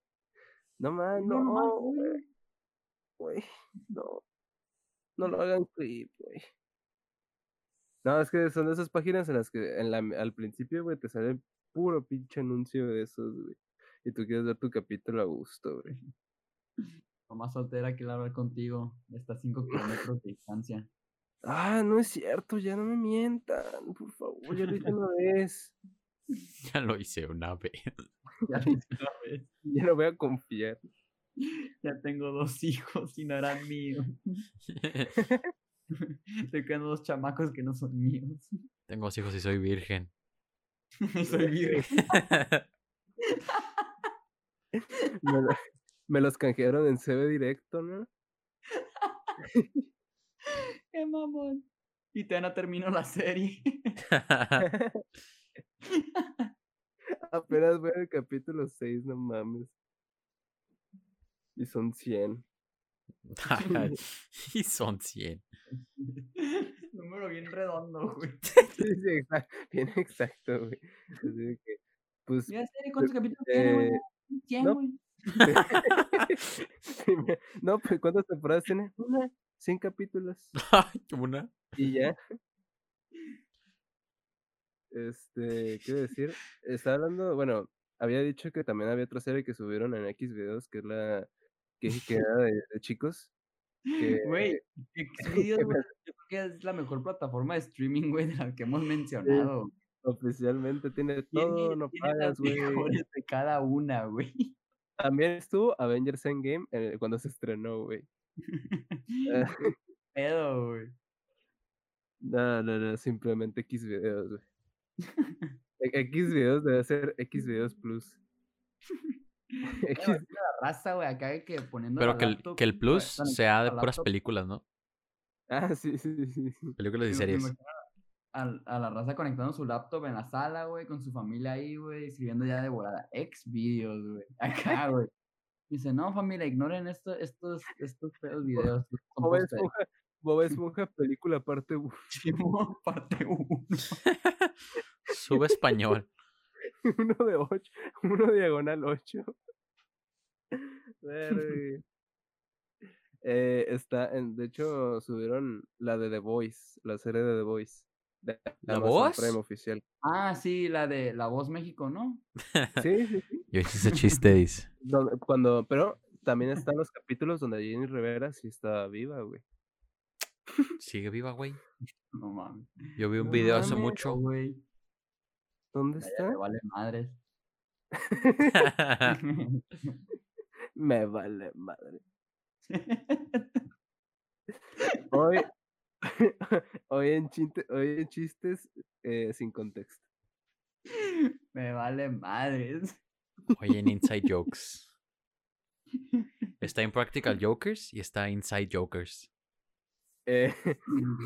No más, No, no, mames, güey. güey. No. No lo hagan clip, güey. No, es que son de esas páginas en las que en la, al principio, güey, te sale puro pinche anuncio de esos, güey. Y tú quieres ver tu capítulo a gusto, güey. Nomás soltera quiero hablar contigo. Está a 5 kilómetros de distancia. Ah, no es cierto, ya no me mientan, por favor, ya lo hice una vez. Ya lo hice una vez. Ya lo hice una vez. Ya no voy a confiar. Ya tengo dos hijos y no eran míos. Estoy creando dos chamacos que no son míos. Tengo dos hijos y soy virgen. Soy virgen. Me, lo- me los canjearon en CB directo, ¿no? Qué mamón. Y todavía no termino la serie. Apenas voy al capítulo 6, no mames. Y son 100. y son 100. Número bien redondo, güey. Sí, sí, exacto. Bien exacto, güey. Así que, pues, Mira, serie, ¿cuántos capítulos tiene, güey? 100, no. no, pues, ¿cuántas temporadas tiene? Una, 100 capítulos. Ay, una. Y ya. Este, ¿qué iba a decir? Estaba hablando, bueno, había dicho que también había otra serie que subieron en X videos, que es la que, que era de, de chicos. Que, Güey, Xvideos, güey, yo creo que es la mejor plataforma de streaming, güey, de las que hemos mencionado. Oficialmente tiene Tiene, todo, no tiene pagas, güey. mejores de cada una, güey. También estuvo Avengers Endgame eh, cuando se estrenó, güey. Qué pedo, güey. No, no, no, simplemente X videos, güey. E- X videos debe ser X videos plus. X, la raza, güey, acá que poniendo Pero que el, laptop, que el plus sea de puras películas, ¿no? ah, sí, sí, sí. Películas y series. A, a la raza conectando su laptop en la sala, güey, con su familia ahí, güey, escribiendo ya de volada. Ex videos, güey. Acá, güey. Dice, no, familia, ignoren esto, estos, estos feos videos. Bob Esponja, Bob Esponja película parte uno, Simón, parte 1. Sube español. uno de ocho, uno diagonal 8. Eh, está en, de hecho, subieron la de The Voice, la serie de The Voice. De ¿La voz? Oficial. Ah, sí, la de La Voz México, ¿no? Sí, sí, sí. Yo hice ese chiste, dice. Cuando, pero también están los capítulos donde Jenny Rivera sí está viva, güey. Sigue viva, güey. No mames. Yo vi un No video hace mames. mucho. güey. ¿Dónde está? me vale madres. Me vale madre. Hoy, hoy, en, chinte- hoy en chistes eh, sin contexto. me vale madres. Oye, en Inside Jokes. Está en Practical Jokers y está Inside Jokers. Eh,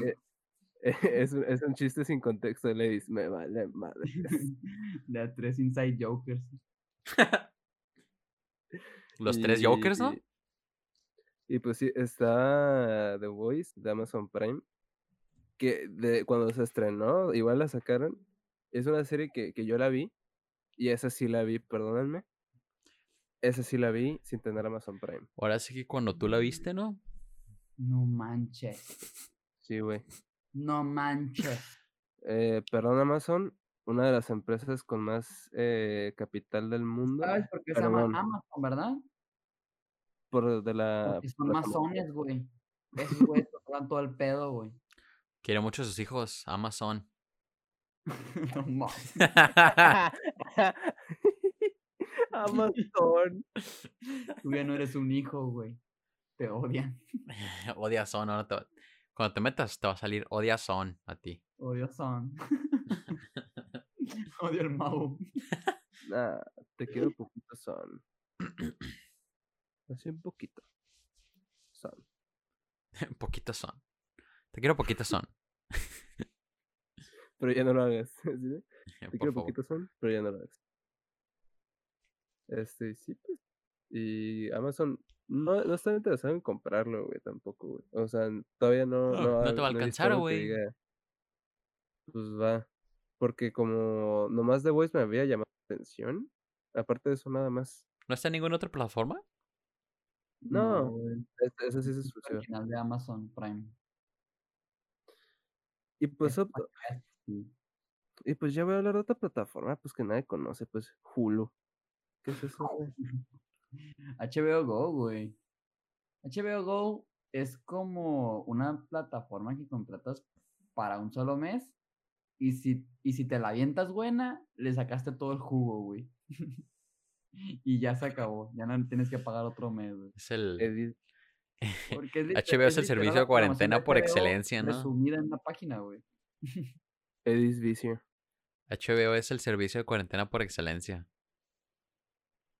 eh, es, un- es un chiste sin contexto, ladies. Me vale madre. De tres Inside Jokers. Los tres Jokers, ¿no? Y- Y pues sí, está The Voice de Amazon Prime. Que de, cuando se estrenó, igual la sacaron. Es una serie que, que yo la vi. Y esa sí la vi, perdónenme. Esa sí la vi sin tener Amazon Prime. Ahora sí que cuando tú la viste, ¿no? No manches. Sí, güey. No manches. Eh, perdón, Amazon, una de las empresas con más eh, capital del mundo. ¿Sabes por qué se llama Amazon, verdad? Por de la. Porque son masones, güey. Esos güeyes tocan todo el pedo, güey. Quiere mucho a sus hijos, Amazon. no mames. Amazon. Tú ya no eres un hijo, güey. Te odian. Odiazón, no, no te... Cuando te metas te va a salir odiazón a ti. Odio son. Odio el Mau. Nah, te quiero poquito son. Así un poquito. Son. poquito son. Te quiero poquito son. Pero ya no lo hagas. ¿sí? Te quiero favor. poquito son, pero ya no lo hagas. Este, sí, pues. Y Amazon no, no está interesado en comprarlo, güey, tampoco, güey. O sea, todavía no. No, no te va a alcanzar, güey. diga, Pues va. Porque como nomás The Voice me había llamado la atención. Aparte de eso, nada más. ¿No está en ninguna otra plataforma? No, güey. es- Ese sí es exclusivo. original de Amazon Prime. Y pues. Y pues ya voy a hablar de otra plataforma, pues que nadie conoce, pues Hulu. ¿Qué es eso? HBO Go, güey. HBO Go es como una plataforma que contratas para un solo mes. Y si, y si te la avientas buena, le sacaste todo el jugo, güey. y ya se acabó. Ya no tienes que pagar otro mes, güey. Es el... Es HBO es el servicio la de cuarentena por HBO excelencia, ¿no? Resumida en una página, güey. Edis Vicio. HBO es el servicio de cuarentena por excelencia.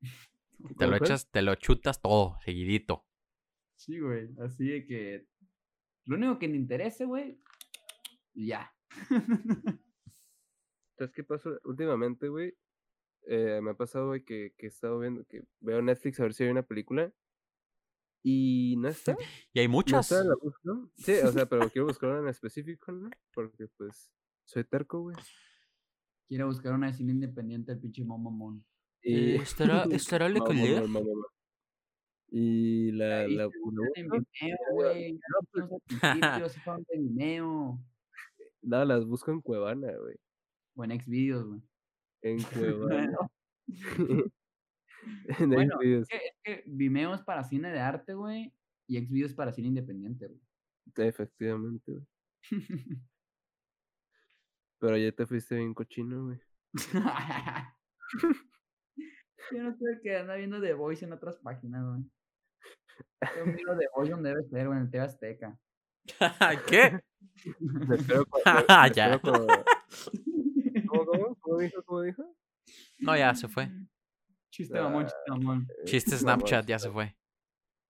Te ¿Cómo lo echas, te lo chutas todo, seguidito. Sí, güey. Así de que. Lo único que te interese, güey. y Ya. ¿Sabes qué pasó? Últimamente, güey, eh, me ha pasado, güey, que, que he estado viendo, que veo Netflix a ver si hay una película y no está. Y hay No muchas. está, la busco. Sí, o sea, pero quiero buscar una en específico, ¿no? Porque, pues, soy terco, güey. Quiero buscar una de cine independiente del pinche Momomon. Y... Eh, ¿Estará, estará le. Y la... Ahí la, güey. No, pues, no, las busco en Cuevana, güey. O en Xvideos, güey. En Cuevana. en Bueno, Xvideos. Es que, es que Vimeo es para cine de arte, güey. Y Xvideos es para cine independiente, güey. Efectivamente, güey. Pero ya te fuiste bien cochino, güey. Yo no sé que anda viendo The Voice en otras páginas, güey. Yo miro The Voice donde debe ser, güey, en el TV Azteca. ¿Qué? Me espero Ya. ¿Cómo, cómo? ¿Cómo dijo? ¿Cómo dijo? No, ya se fue. Chiste mamón, chiste mamón. Chiste Snapchat, ya se fue.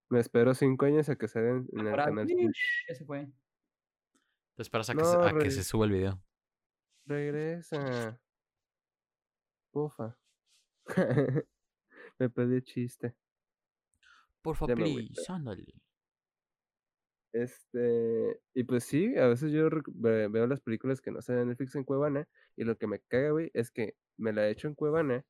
Me espero cinco años a que salga en, en el Ahora, canal. Ya se fue. Te esperas a que, No, se, a que se suba el video. Regresa. Pufa. me pedí chiste. Porfa, Ya me voy, please, ándale. Este, y pues sí, a veces yo veo las películas que no salen en Netflix en Cuevana y lo que me caga, güey, es que me la echo en Cuevana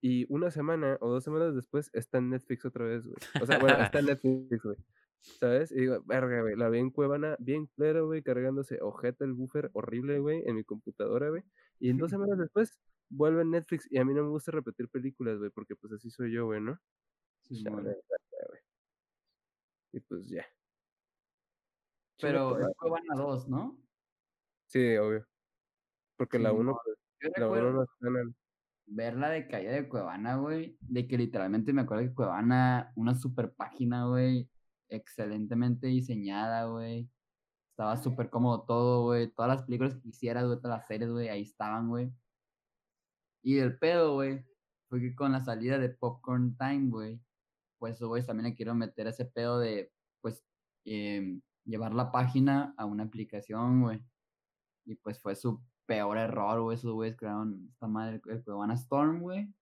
y una semana o dos semanas después está en Netflix otra vez, güey. O sea, bueno, está en Netflix, güey. ¿Sabes? Y digo, verga, güey, la vi en Cuevana bien claro, güey, cargándose ojeta el buffer horrible, güey, en mi computadora, güey. Y en dos semanas después vuelve en Netflix y a mí no me gusta repetir películas, güey, porque pues así soy yo, güey, ¿no? Sí, güey. güey. Y pues ya. Pero es Cuevana 2, ¿no? Sí, obvio. Porque la Sí, 1, no, pues, Yo la 1 recuerdo no está en ver la de caída de Cuevana, güey. De que literalmente me acuerdo que Cuevana, una super página, güey. Excelentemente diseñada, güey. Estaba súper cómodo todo, güey. Todas las películas que quisieras, güey, todas las series, güey, ahí estaban, güey. Y el pedo, güey, fue que con la salida de Popcorn Time, güey, pues, güey, también le quiero meter ese pedo de, pues, em, llevar la página a una aplicación, güey. Y pues fue su peor error, güey. Esos güeyes crearon esta madre, el Cuevana Storm, güey.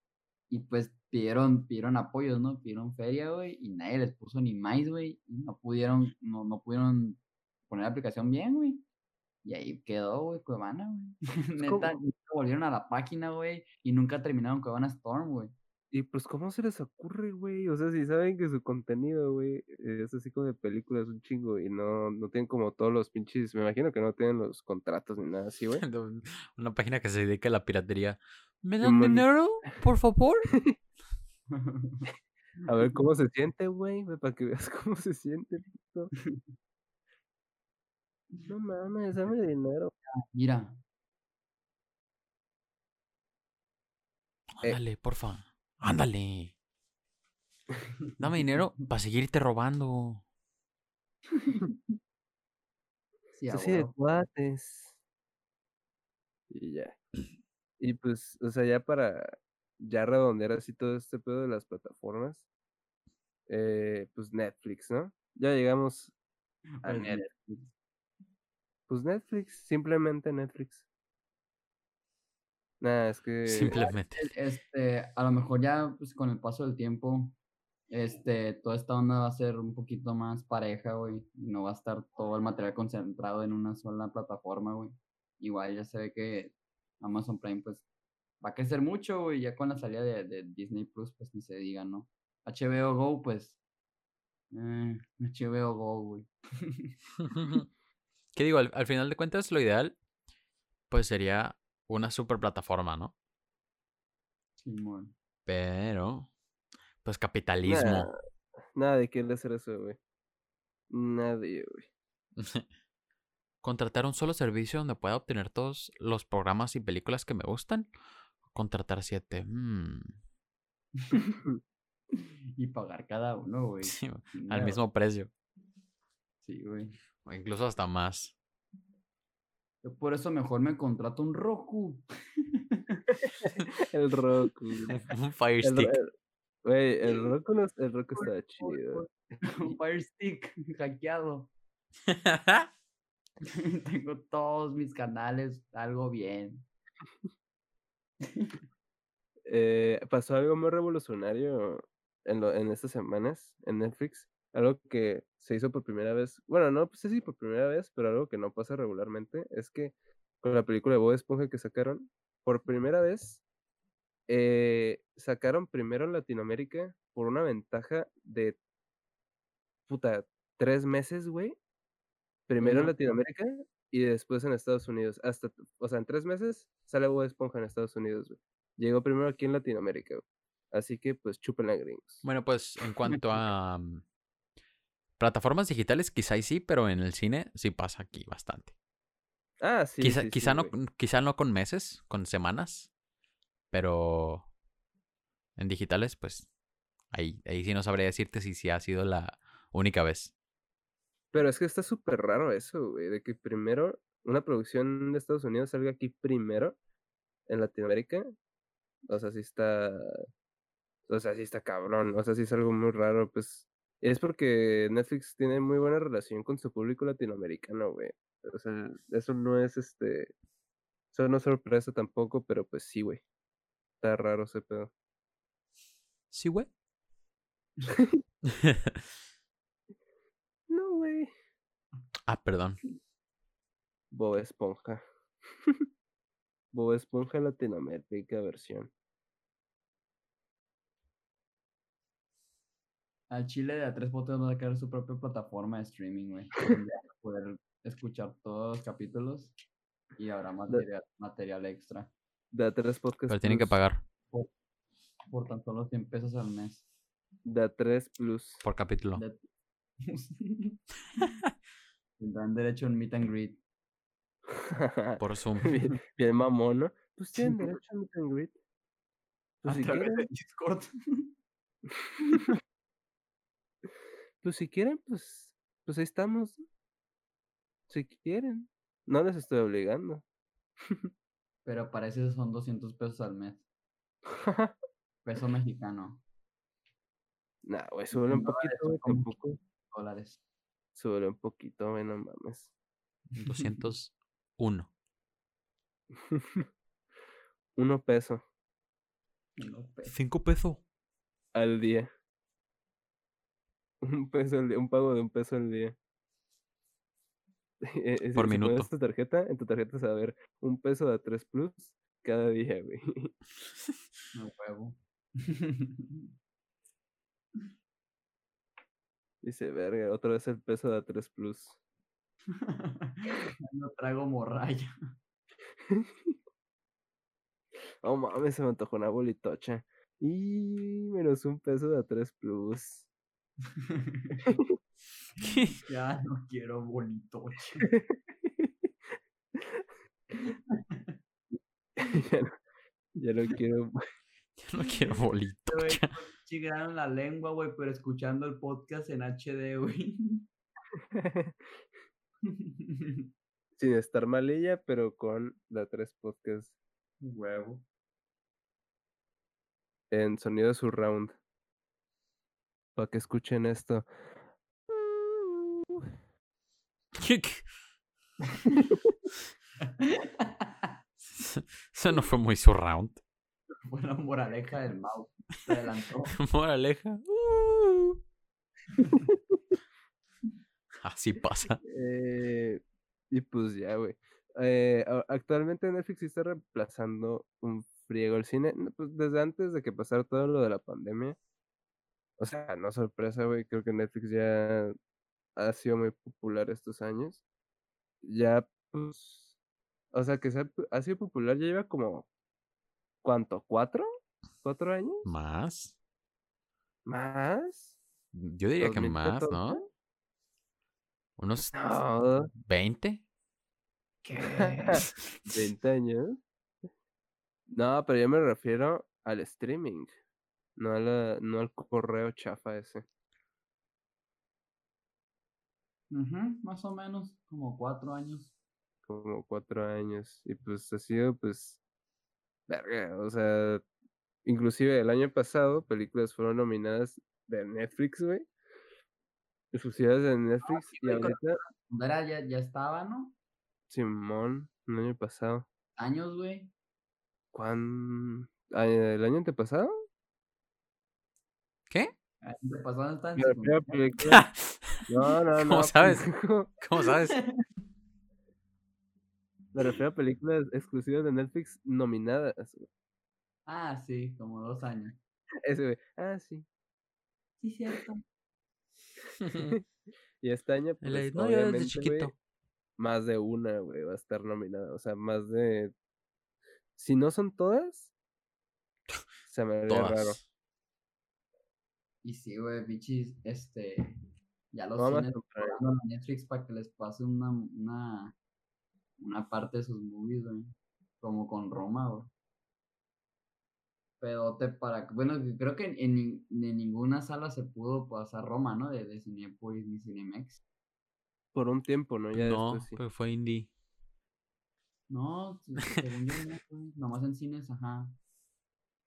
Y pues pidieron, pidieron apoyos, ¿no? Pidieron feria, güey. Y nadie les puso ni más, güey. No pudieron, no, no pudieron poner la aplicación bien, güey. Y ahí quedó, güey, Cuevana, güey. Neta, volvieron a la página, güey. Y nunca terminaron Cuevana Storm, güey. Y pues, ¿cómo se les ocurre, güey? O sea, si saben que su contenido, güey, es así como de películas un chingo y no, no tienen como todos los pinches, me imagino que no tienen los contratos ni nada así, güey. Una página que se dedica a la piratería. ¿Me dan dinero, por favor? A ver cómo se siente, güey, para que veas cómo se siente, puto. No mames, dame dinero. Mira, Eh. Ándale, porfa. Ándale. Dame dinero para seguirte robando. sí, a Es así de cuates. Y ya. Y pues, o sea, ya para ya redondear así todo este pedo de las plataformas, eh, pues Netflix, ¿no? Ya llegamos a Pues, Netflix. Pues Netflix, simplemente Netflix. Nada, es que Simplemente. Este, a lo mejor ya pues, con el paso del tiempo, este, toda esta onda va a ser un poquito más pareja, güey. y No va a estar todo el material concentrado en una sola plataforma, güey. Igual ya se ve que Amazon Prime, pues, va a crecer mucho, güey. Ya con la salida de, de Disney Plus, pues ni se diga, ¿no? HBO Go, pues. eh, HBO Go, güey. ¿Qué digo? Al, al final de cuentas, lo ideal, pues sería una super plataforma, ¿no? Simón. Pero, pues capitalismo. Nah, nadie quiere hacer eso, güey. Nadie, güey. ¿Contratar un solo servicio donde pueda obtener todos los programas y películas que me gustan? Contratar siete. Mm, y pagar cada uno, güey. sí, al mismo precio. Sí, güey. O incluso hasta más. Yo por eso mejor me contrato un Roku. El Roku. güey. Un, un Fire El, Stick. el- güey, el Roku, no- el Roku está chido. un Fire Stick hackeado. Tengo todos mis canales, algo bien. Eh, pasó algo muy revolucionario en, lo- en estas semanas en Netflix. Algo que se hizo por primera vez. Bueno, no sé si por primera vez, pero algo que no pasa regularmente es que con la película de Bob Esponja que sacaron, por primera vez eh, sacaron primero en Latinoamérica por una ventaja de puta tres meses, güey. Primero en. Latinoamérica y después en Estados Unidos. Hasta, o sea, en tres meses sale Bob Esponja en Estados Unidos, güey. Llegó primero aquí en Latinoamérica, güey. Así que, pues, chúpenla, gringos. Bueno, pues en cuanto a mm, plataformas digitales, quizá y sí, pero en el cine sí pasa aquí bastante. Ah, sí, quizá sí, quizá, sí, no, güey. quizá no con meses, con semanas, pero en digitales, pues ahí, ahí sí no sabría decirte si sí ha sido la única vez. Pero es que está súper raro eso, güey, de que primero una producción de Estados Unidos salga aquí primero en Latinoamérica. O sea, sí está. O sea, sí está cabrón. O sea, sí es algo muy raro. Pues es porque Netflix tiene muy buena relación con su público latinoamericano, güey. O sea, eso no es este. Eso no es sorpresa tampoco, pero pues sí, güey. Está raro ese pedo. Sí, güey. No, güey. ah, perdón. Bob Esponja. Bob Esponja Latinoamérica versión. Al Chile de a tres botes va a sacar su propia plataforma de streaming, güey. a poder escuchar todos los capítulos y habrá material, material extra. Da tres podcasts. Pero tienen que pagar Por, por tan solo 100 pesos al mes. Da 3 plus. por capítulo. De- Tendrán derecho a un meet and greet. Por Zoom. bien, bien mamón, ¿no? Pues tienen derecho a meet and greet. Pues a si través de quieren, Discord. pues si quieren, pues, pues ahí estamos. ¿no? Si quieren. No les estoy obligando. Pero para eso son 200 pesos al mes. Peso mexicano. nah, güey, súbele un poquito, güey, tampoco. Dólares. Súbele un poquito, güey, no mames. 201. Uno peso No, pe- 5 pesos. al día. Un peso al día, un pago de un peso al día. Eh, si- Por si pones minuto. tu tarjeta, en tu tarjeta se va a ver un peso de 3 plus cada día, güey. no huevo. Dice, verga, otra vez el peso de A3 Plus. no traigo morralla. Oh mames, se me antojó una bolitocha. Y menos un peso de A3 Plus. ya no quiero bolitocha. ya, no, ya no quiero. Ya no quiero bolito. La lengua, güey, pero escuchando el podcast en HD, güey. Sin estar malilla, pero con la tres podcast. Huevo. En sonido surround. Para que escuchen esto. Eso no fue muy surround. Fue la moraleja del mouse. Se adelantó. moraleja. Uh. Así pasa. Eh, y pues ya, güey. Eh, actualmente Netflix está reemplazando un friego el cine. Pues desde antes de que pasara todo lo de la pandemia. O sea, no sorpresa, güey. Creo que Netflix ya ha sido muy popular estos años. Ya, pues. O sea, que se ha sido popular ya lleva como. ¿Cuánto? ¿Cuatro? ¿Cuatro años? ¿Más? ¿Más? Yo diría que más, ¿no? ¿Unos no. 20? ¿Qué? ¿20 años? No, pero yo me refiero al streaming, no, a la, no al correo chafa ese. más o menos, como cuatro años. Como cuatro años. Y pues ha sido, pues, verga, o sea, inclusive el año pasado películas fueron nominadas de Netflix, güey. Exclusivas de Netflix y ahorita... Era, ya, ya estaba, ¿no? Simón, el año pasado. Años, güey. ¿Cuándo? ¿El año antepasado? En No, no, no. ¿Cómo sabes? ¿Cómo sabes? Me refiero a películas exclusivas de Netflix nominadas. Ah, sí, como dos años. Ese, güey. Ah, sí. Sí, cierto. y este año, pues, no, desde chiquito. más de una, güey, va a estar nominada. O sea, más de. Si no son todas, se me haría raro. Y sí, güey, bichis, este. Ya los cines a Netflix para que les pase una, una, una parte de sus movies, güey. Como con Roma, güey pedote para. Bueno, creo que en, en, ninguna sala se pudo pasar Roma, ¿no? De, de Cinepolis ni Cinemex. Por un tiempo, ¿no? Ya no, pero fue indie. No, según yo, no, nomás en cines, ajá.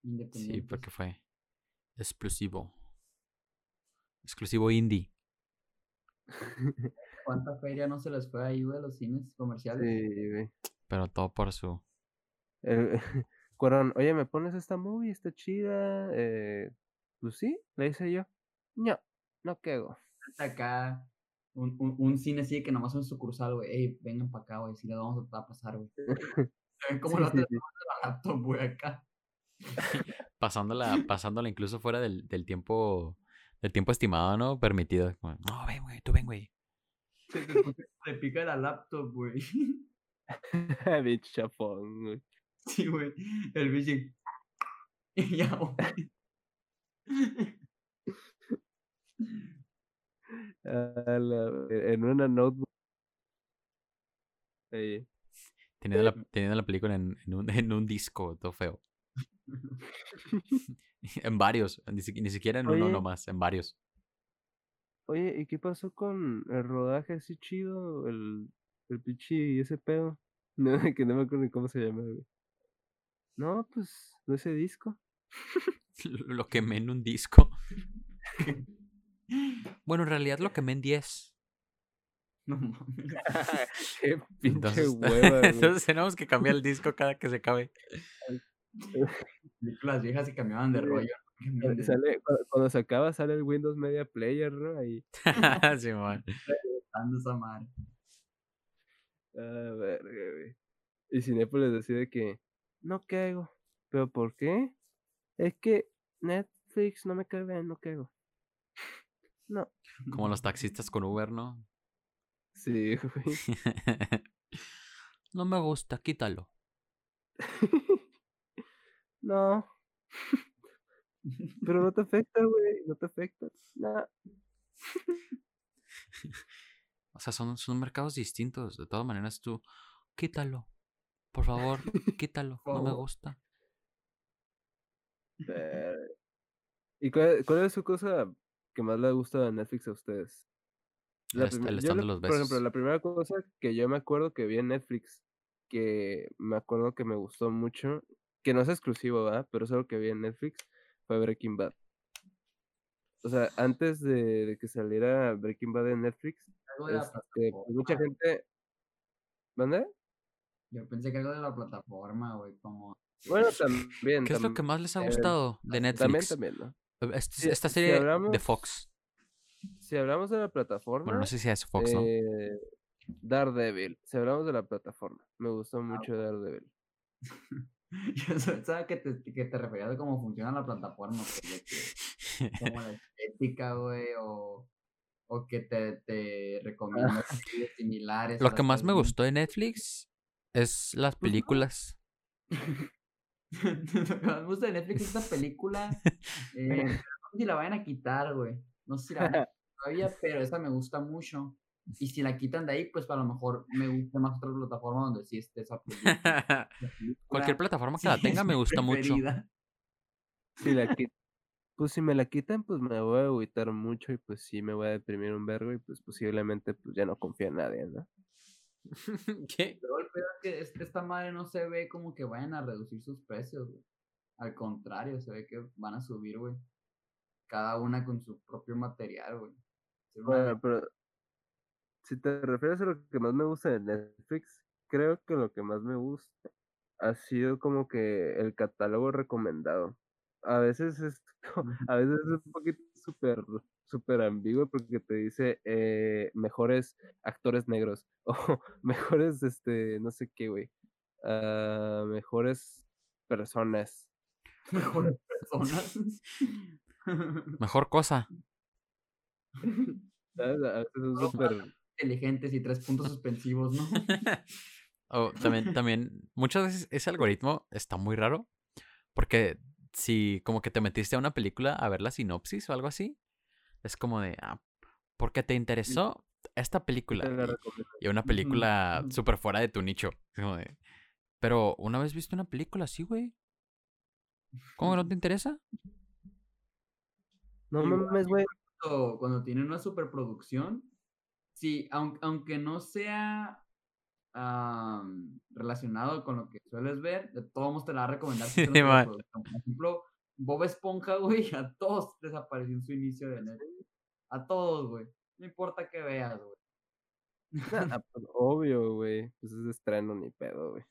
Independiente. Sí, porque fue exclusivo. Exclusivo indie. ¿Cuánta feria no se les fue ahí, güey, a los cines comerciales? Sí, güey. Pero todo por su. Cuaron, oye, ¿me pones esta movie? Está chida. Eh, pues sí, le hice yo. No, no quedo. Acá un, un, un, cine así que nomás es un sucursal, güey. Ey, vengan para acá, güey. Si le vamos a pasar, güey. ¿Cómo lo sí, sí. laptop, güey, acá? pasándola, pasándola incluso fuera del, del tiempo del tiempo estimado, ¿no? Permitido. no, ven, güey, tú ven, güey. Se pica la laptop, güey. Bitch chapón, güey. Sí, güey. El bicho. Y ya, güey. en una notebook. Ahí. Teniendo la, teniendo la película en, en, un, en un disco, todo feo. en varios, ni, ni siquiera en uno nomás, en varios. Oye, ¿y qué pasó con el rodaje así chido? El, el pichi y ese pedo. No, que no me acuerdo ni cómo se llama, güey. No, pues, no ese disco. lo quemé en un disco. bueno, en realidad lo quemé en 10. No mames. Qué pinche entonces, hueva, entonces tenemos que cambiar el disco cada que se acabe. Las viejas se cambiaban de rollo. Sale, cuando, se acaba sale el Windows Media Player, ¿no? Ahí. sí, man. esa madre. Verga, güey. Y Cinepolis decide que no caigo. ¿Pero por qué? Es que Netflix no me cae bien, no caigo. No. Como los taxistas con Uber, ¿no? Sí, güey. no me gusta, quítalo. No. Pero no te afecta, güey. No te afecta. Nada. O sea, son, son mercados distintos. De todas maneras, tú, quítalo. Por favor, quítalo. no me gusta. ¿Y cuál, cuál, es su cosa que más le gusta de Netflix a ustedes? La el, stand de los besos. Por ejemplo, la primera cosa que yo me acuerdo que vi en Netflix, que me acuerdo que me gustó mucho, que no es exclusivo, ¿verdad? Pero es algo que vi en Netflix, fue Breaking Bad. O sea, antes de, que saliera Breaking Bad en Netflix, este, pues, mucha gente... ¿Dónde? Yo pensé que algo de la plataforma, güey, como... Bueno, también. ¿Qué es lo que más les ha eh, gustado de Netflix? También, también, ¿no? esta serie de Fox. Si hablamos de la plataforma. Bueno, no sé si es Fox, ¿no? Eh, Daredevil. Si hablamos de la plataforma. Me gustó ah, mucho Daredevil. Yo sabía que te, que te referías a cómo funciona la plataforma. como la estética, güey, o, o que te, te recomiendo similares. Lo que más me gustó de Netflix es las pues películas. Lo que más me gusta de Netflix es esta película. Eh, no sé si la vayan a quitar, güey. No sé si la van a todavía, pero esta me gusta mucho. Y si la quitan de ahí, pues a lo mejor me gusta más otra plataforma donde sí esté esa película. Cualquier plataforma que la tenga me gusta mucho. Si la pues si me la quitan, pues me voy a agüitar mucho y pues sí me voy a deprimir un vergo y pues posiblemente pues ya no confío en nadie, ¿no? ¿Qué? Pero el peor es que esta madre no se ve como que vayan a reducir sus precios, güey. Al contrario, se ve que van a subir, güey. Cada una con su propio material, güey. Bueno, pero si te refieres a lo que más me gusta de Netflix, creo que lo que más me gusta ha sido como que el catálogo recomendado. A veces es, a veces es un poquito súper súper ambiguo porque te dice eh, mejores actores negros o mejores, este, no sé qué, güey, uh, mejores personas. Mejores personas. Mejor cosa. A veces son súper inteligentes y tres puntos suspensivos, ¿no? oh, también, también, muchas veces ese algoritmo está muy raro. Porque si como que te metiste a una película a ver la sinopsis o algo así, es como de, ah, porque te interesó esta película. Y, una película súper fuera de tu nicho. pero una vez viste una película así, güey. ¿Cómo que no te interesa? No mames, güey. Cuando tienen una superproducción, Sí, aunque, aunque no sea relacionado con lo que sueles ver, de todos modos te la va a recomendar. Por ejemplo, Bob Esponja, güey, a todos desapareció en su inicio de Netflix. A todos, güey. No importa que veas, güey. Ah, pues, obvio, güey. Pues es estreno ni pedo, güey.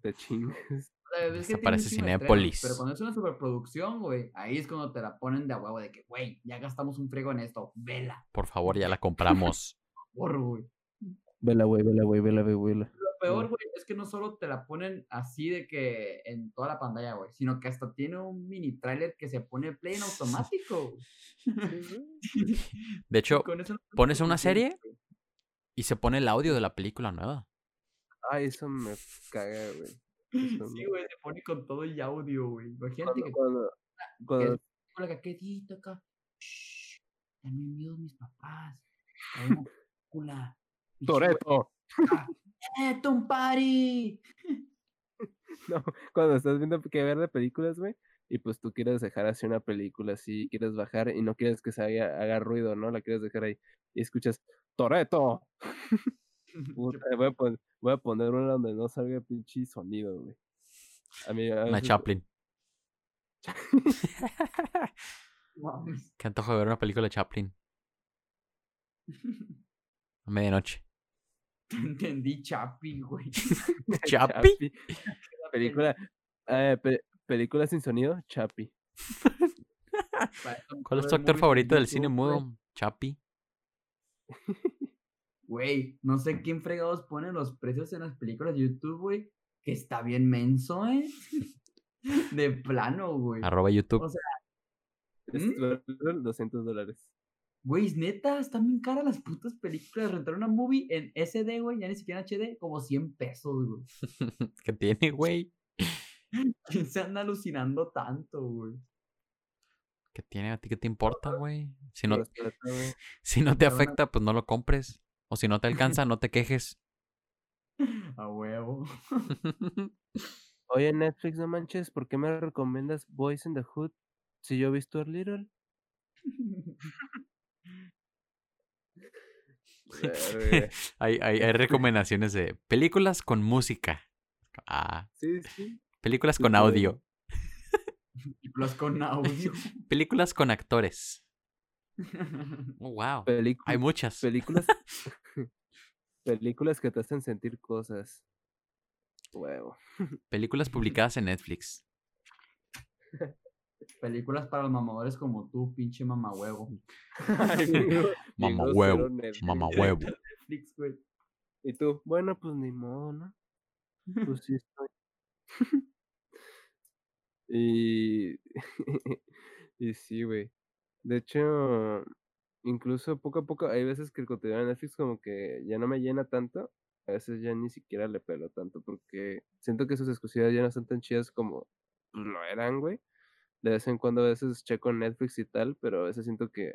Te chingues. Desaparece Cinépolis. Pero cuando es una superproducción, güey, ahí es cuando te la ponen de a huevo de que, güey, ya gastamos un frigo en esto, vela. Por favor, ya la compramos. Güey. Vela, güey, vela, güey, vela, güey, Lo peor, güey, es que no solo te la ponen así de que en toda la pantalla, güey, sino que hasta tiene un mini trailer que se pone play en automático. de hecho, pones una serie y se pone el audio de la película nueva. Ay, eso me caga, güey. sí, güey, se pone con todo el audio, güey. Imagínate que. Cuando. cuando... Que, ¿Qué acá? Shh, también miedo mis papás. Toreto. ¡Esto, un party! No, cuando estás viendo que ver de películas, güey, y pues tú quieres dejar así una película así, quieres bajar y no quieres que se haga, haga ruido, ¿no? La quieres dejar ahí y escuchas Toreto. voy, a poner, voy a poner una donde no salga pinche sonido, güey. A mí, una Chaplin. Qué antojo de ver una película de Chaplin. A medianoche. Entendí Chapi, güey. ¿Chapi? película, eh, película sin sonido, Chapi. ¿Cuál es tu actor favorito del cine mudo? Chapi. Güey, no sé quién fregados pone los precios en las películas de YouTube, güey. Que está bien menso, ¿eh? De plano, güey. Arroba YouTube. O sea, Es ¿Mm? valor 200 dólares. Güey, neta, están bien caras las putas películas. Rentar una movie en SD, güey, ya ni siquiera en HD, como 100 pesos, güey. ¿Qué tiene, güey? ¿Quién se anda alucinando tanto, güey? ¿Qué tiene? ¿A ti qué te importa, güey? Si no, si no te afecta, pues no lo compres. O si no te alcanza, no te quejes. A huevo. Oye, Netflix, no manches, ¿por qué me recomiendas Boys in the Hood si yo he visto a Little? Hay, hay, hay recomendaciones de películas con música. Ah, Sí, sí. películas con audio. Películas con audio. Películas con actores. Oh, wow. Hay muchas. Películas. películas que te hacen sentir cosas. Huevo. Películas publicadas en Netflix. Películas para los mamadores como tú, pinche mamahuevo. Ay, amigo, Mamá bien huevo. grosero, Netflix. Mamá huevo. Netflix, güey. Y tú, bueno, pues ni modo, ¿no? Pues sí estoy. y. y sí, güey. De hecho, incluso poco a poco, hay veces que el contenido de Netflix como que ya no me llena tanto. A veces ya ni siquiera le pelo tanto porque siento que sus exclusivas ya no son tan chidas como pues, lo eran, güey. De vez en cuando a veces checo Netflix y tal, pero a veces siento que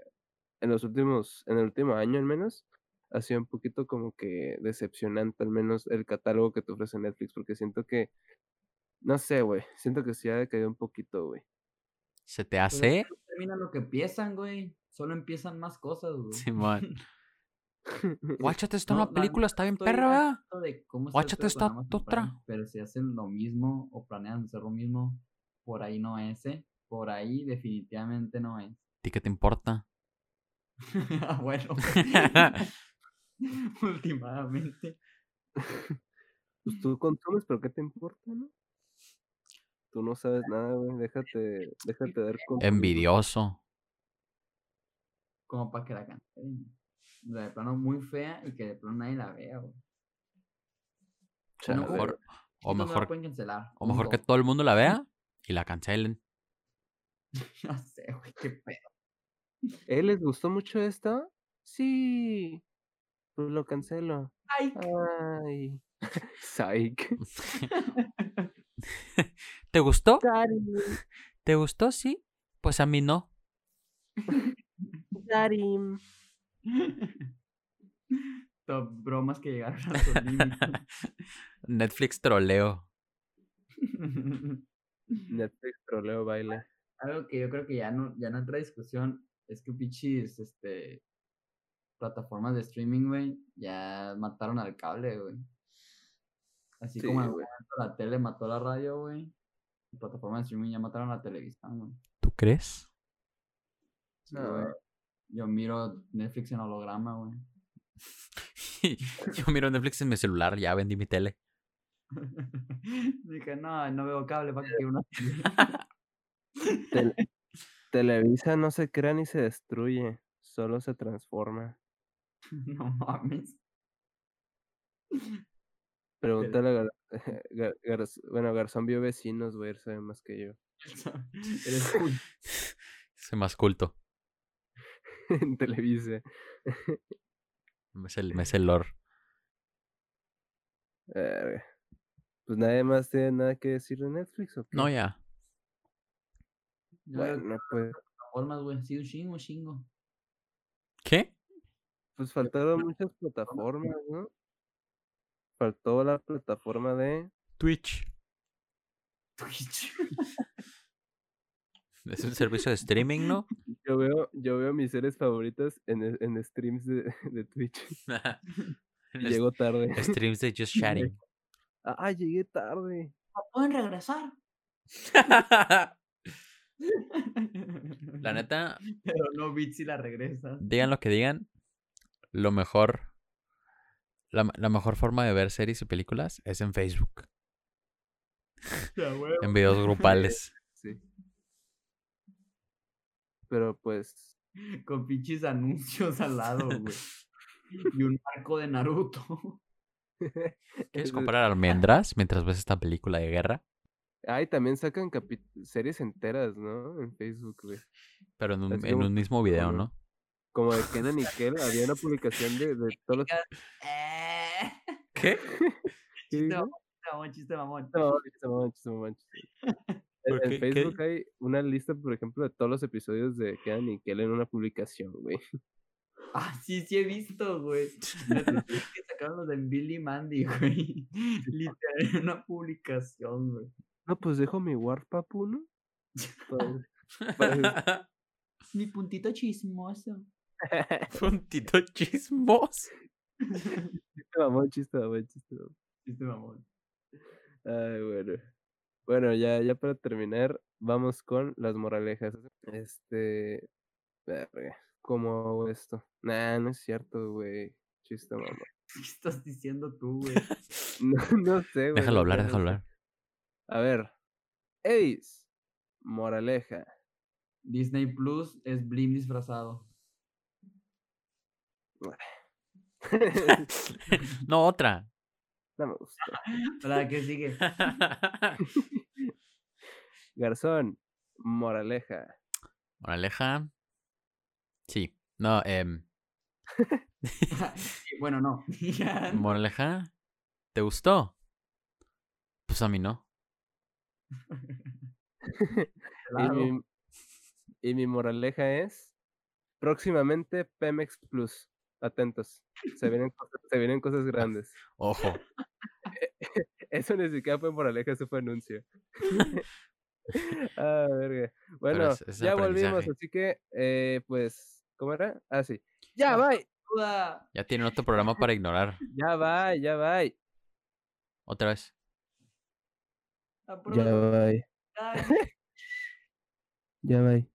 en los últimos, en el último año al menos, ha sido un poquito como que decepcionante, al menos el catálogo que te ofrece Netflix, porque siento que, no sé, güey, siento que sí ha decaído un poquito, güey. ¿Se te hace? que no terminan lo que empiezan, güey. Solo empiezan más cosas, güey. Simón. Guáchate, esta No, una la película, está bien perra, ¿verdad? Guáchate esta otra. Pero si hacen lo mismo o planean hacer lo mismo, por ahí no es, ¿eh? Por ahí definitivamente no es. ¿A ti qué te importa? Ah, bueno. Últimamente. Pues tú consumes, pero ¿qué te importa, no? Tú no sabes nada, güey, déjate, déjate dar con Envidioso. Como para que la cancelen. O sea, de plano muy fea y que de plano nadie la vea, güey. O No, mejor, o mejor, pueden cancelar. o mejor que todo el mundo la vea y la cancelen. No sé, güey, qué pedo. ¿Eh, les gustó mucho esta? Sí. Pues lo cancelo. Ay, Ay. Psych. ¿Te gustó? Daddy, ¿Te gustó? Sí. Pues a mí no. daddy. Top bromas que llegaron a su límite. Netflix troleo. Netflix troleo baile. Algo que yo creo que ya no, ya no entra a discusión es que pichis, este, plataformas de streaming, güey, ya mataron al cable, güey. Así Sí, como en la tele mató la radio, güey. Plataformas de streaming ya mataron la televisión, güey. ¿Tú crees? Sí, No. güey. Yo miro Netflix en holograma, güey. Yo miro Netflix en mi celular, ya vendí mi tele. Dije, no, no veo cable para que una tele. Tel- Televisa no se crea ni se destruye, solo se transforma. no mames. Pregúntale a Gar- bueno, Garzón vio vecinos, güey, él sabe más que yo. Eres cool. Soy más culto. en Televisa. Me sé el, me sé el lore. Pues nadie más tiene nada que decir de Netflix, ¿o qué? No, ya. Bueno, pues, plataformas, güey. Sí, un chingo, un chingo. ¿Qué? pues faltaron muchas plataformas, ¿no? Faltó la plataforma de... Twitch. Twitch. Es un servicio de streaming, ¿no? Yo veo, yo veo mis series favoritas en, e- en streams de, de Twitch. Llego tarde. Streams de Just Chatting. Ah, llegué tarde. ¿Pueden regresar? La neta, Pero no bits si la regresas. digan lo que digan, lo mejor, la, la mejor forma de ver series y películas es en Facebook, en videos grupales. Sí. Pero pues, Con pinches anuncios al lado, güey. Y un arco de Naruto. ¿Quieres comprar almendras mientras ves esta película de guerra? Ay, también sacan series enteras, ¿no? En Facebook, güey. Pero en un, Así en como- un mismo video, como- ¿no? Como de Kenan y Kel, había una publicación de, de todos los... ¿Qué? ¿Qué chiste dijo? mamón, chiste mamón. No, chiste, mamón, chiste, mamón, chiste. En, ¿Por en. Facebook hay una lista, por ejemplo, de todos los episodios de Kenan y Kel en una publicación, güey. Ah, sí, sí he visto, güey. Que sacaron los de Billy Mandy, güey. Literal, en una publicación, güey. No, pues dejo mi Warp Papu, ¿no? Para- para- Mi puntito chismoso. Puntito chismos. Chiste mamón, chiste mamón, chiste mamón. Chiste mamón. Ay, bueno. Bueno, ya, ya para terminar, vamos con las moralejas. Este. verga, ¿Cómo hago esto? Nah, no es cierto, güey. Chiste mamón. ¿Qué estás diciendo tú, güey? No, no sé, güey. Déjalo hablar, déjalo hablar. A ver. Ace. Moraleja. Disney Plus es Blim disfrazado. no, otra. no me gusta. ¿Para qué sigue? Garzón. Moraleja. Moraleja. Sí. No, em, Sí, bueno, no. Moraleja. ¿Te gustó? Pues a mí no. Y mi, y mi moraleja es. Próximamente Pemex Plus. Atentos. Se vienen cosas, se vienen cosas grandes. Ojo. Eso ni siquiera fue moraleja, eso fue anuncio. ah, verga. Bueno, es- es ya volvimos, así que, eh, pues, ¿cómo era? Ah, sí. Ya va, Duda. Ya tienen otro programa para ignorar. ya va, ya va. Otra vez. Ya va, ya va.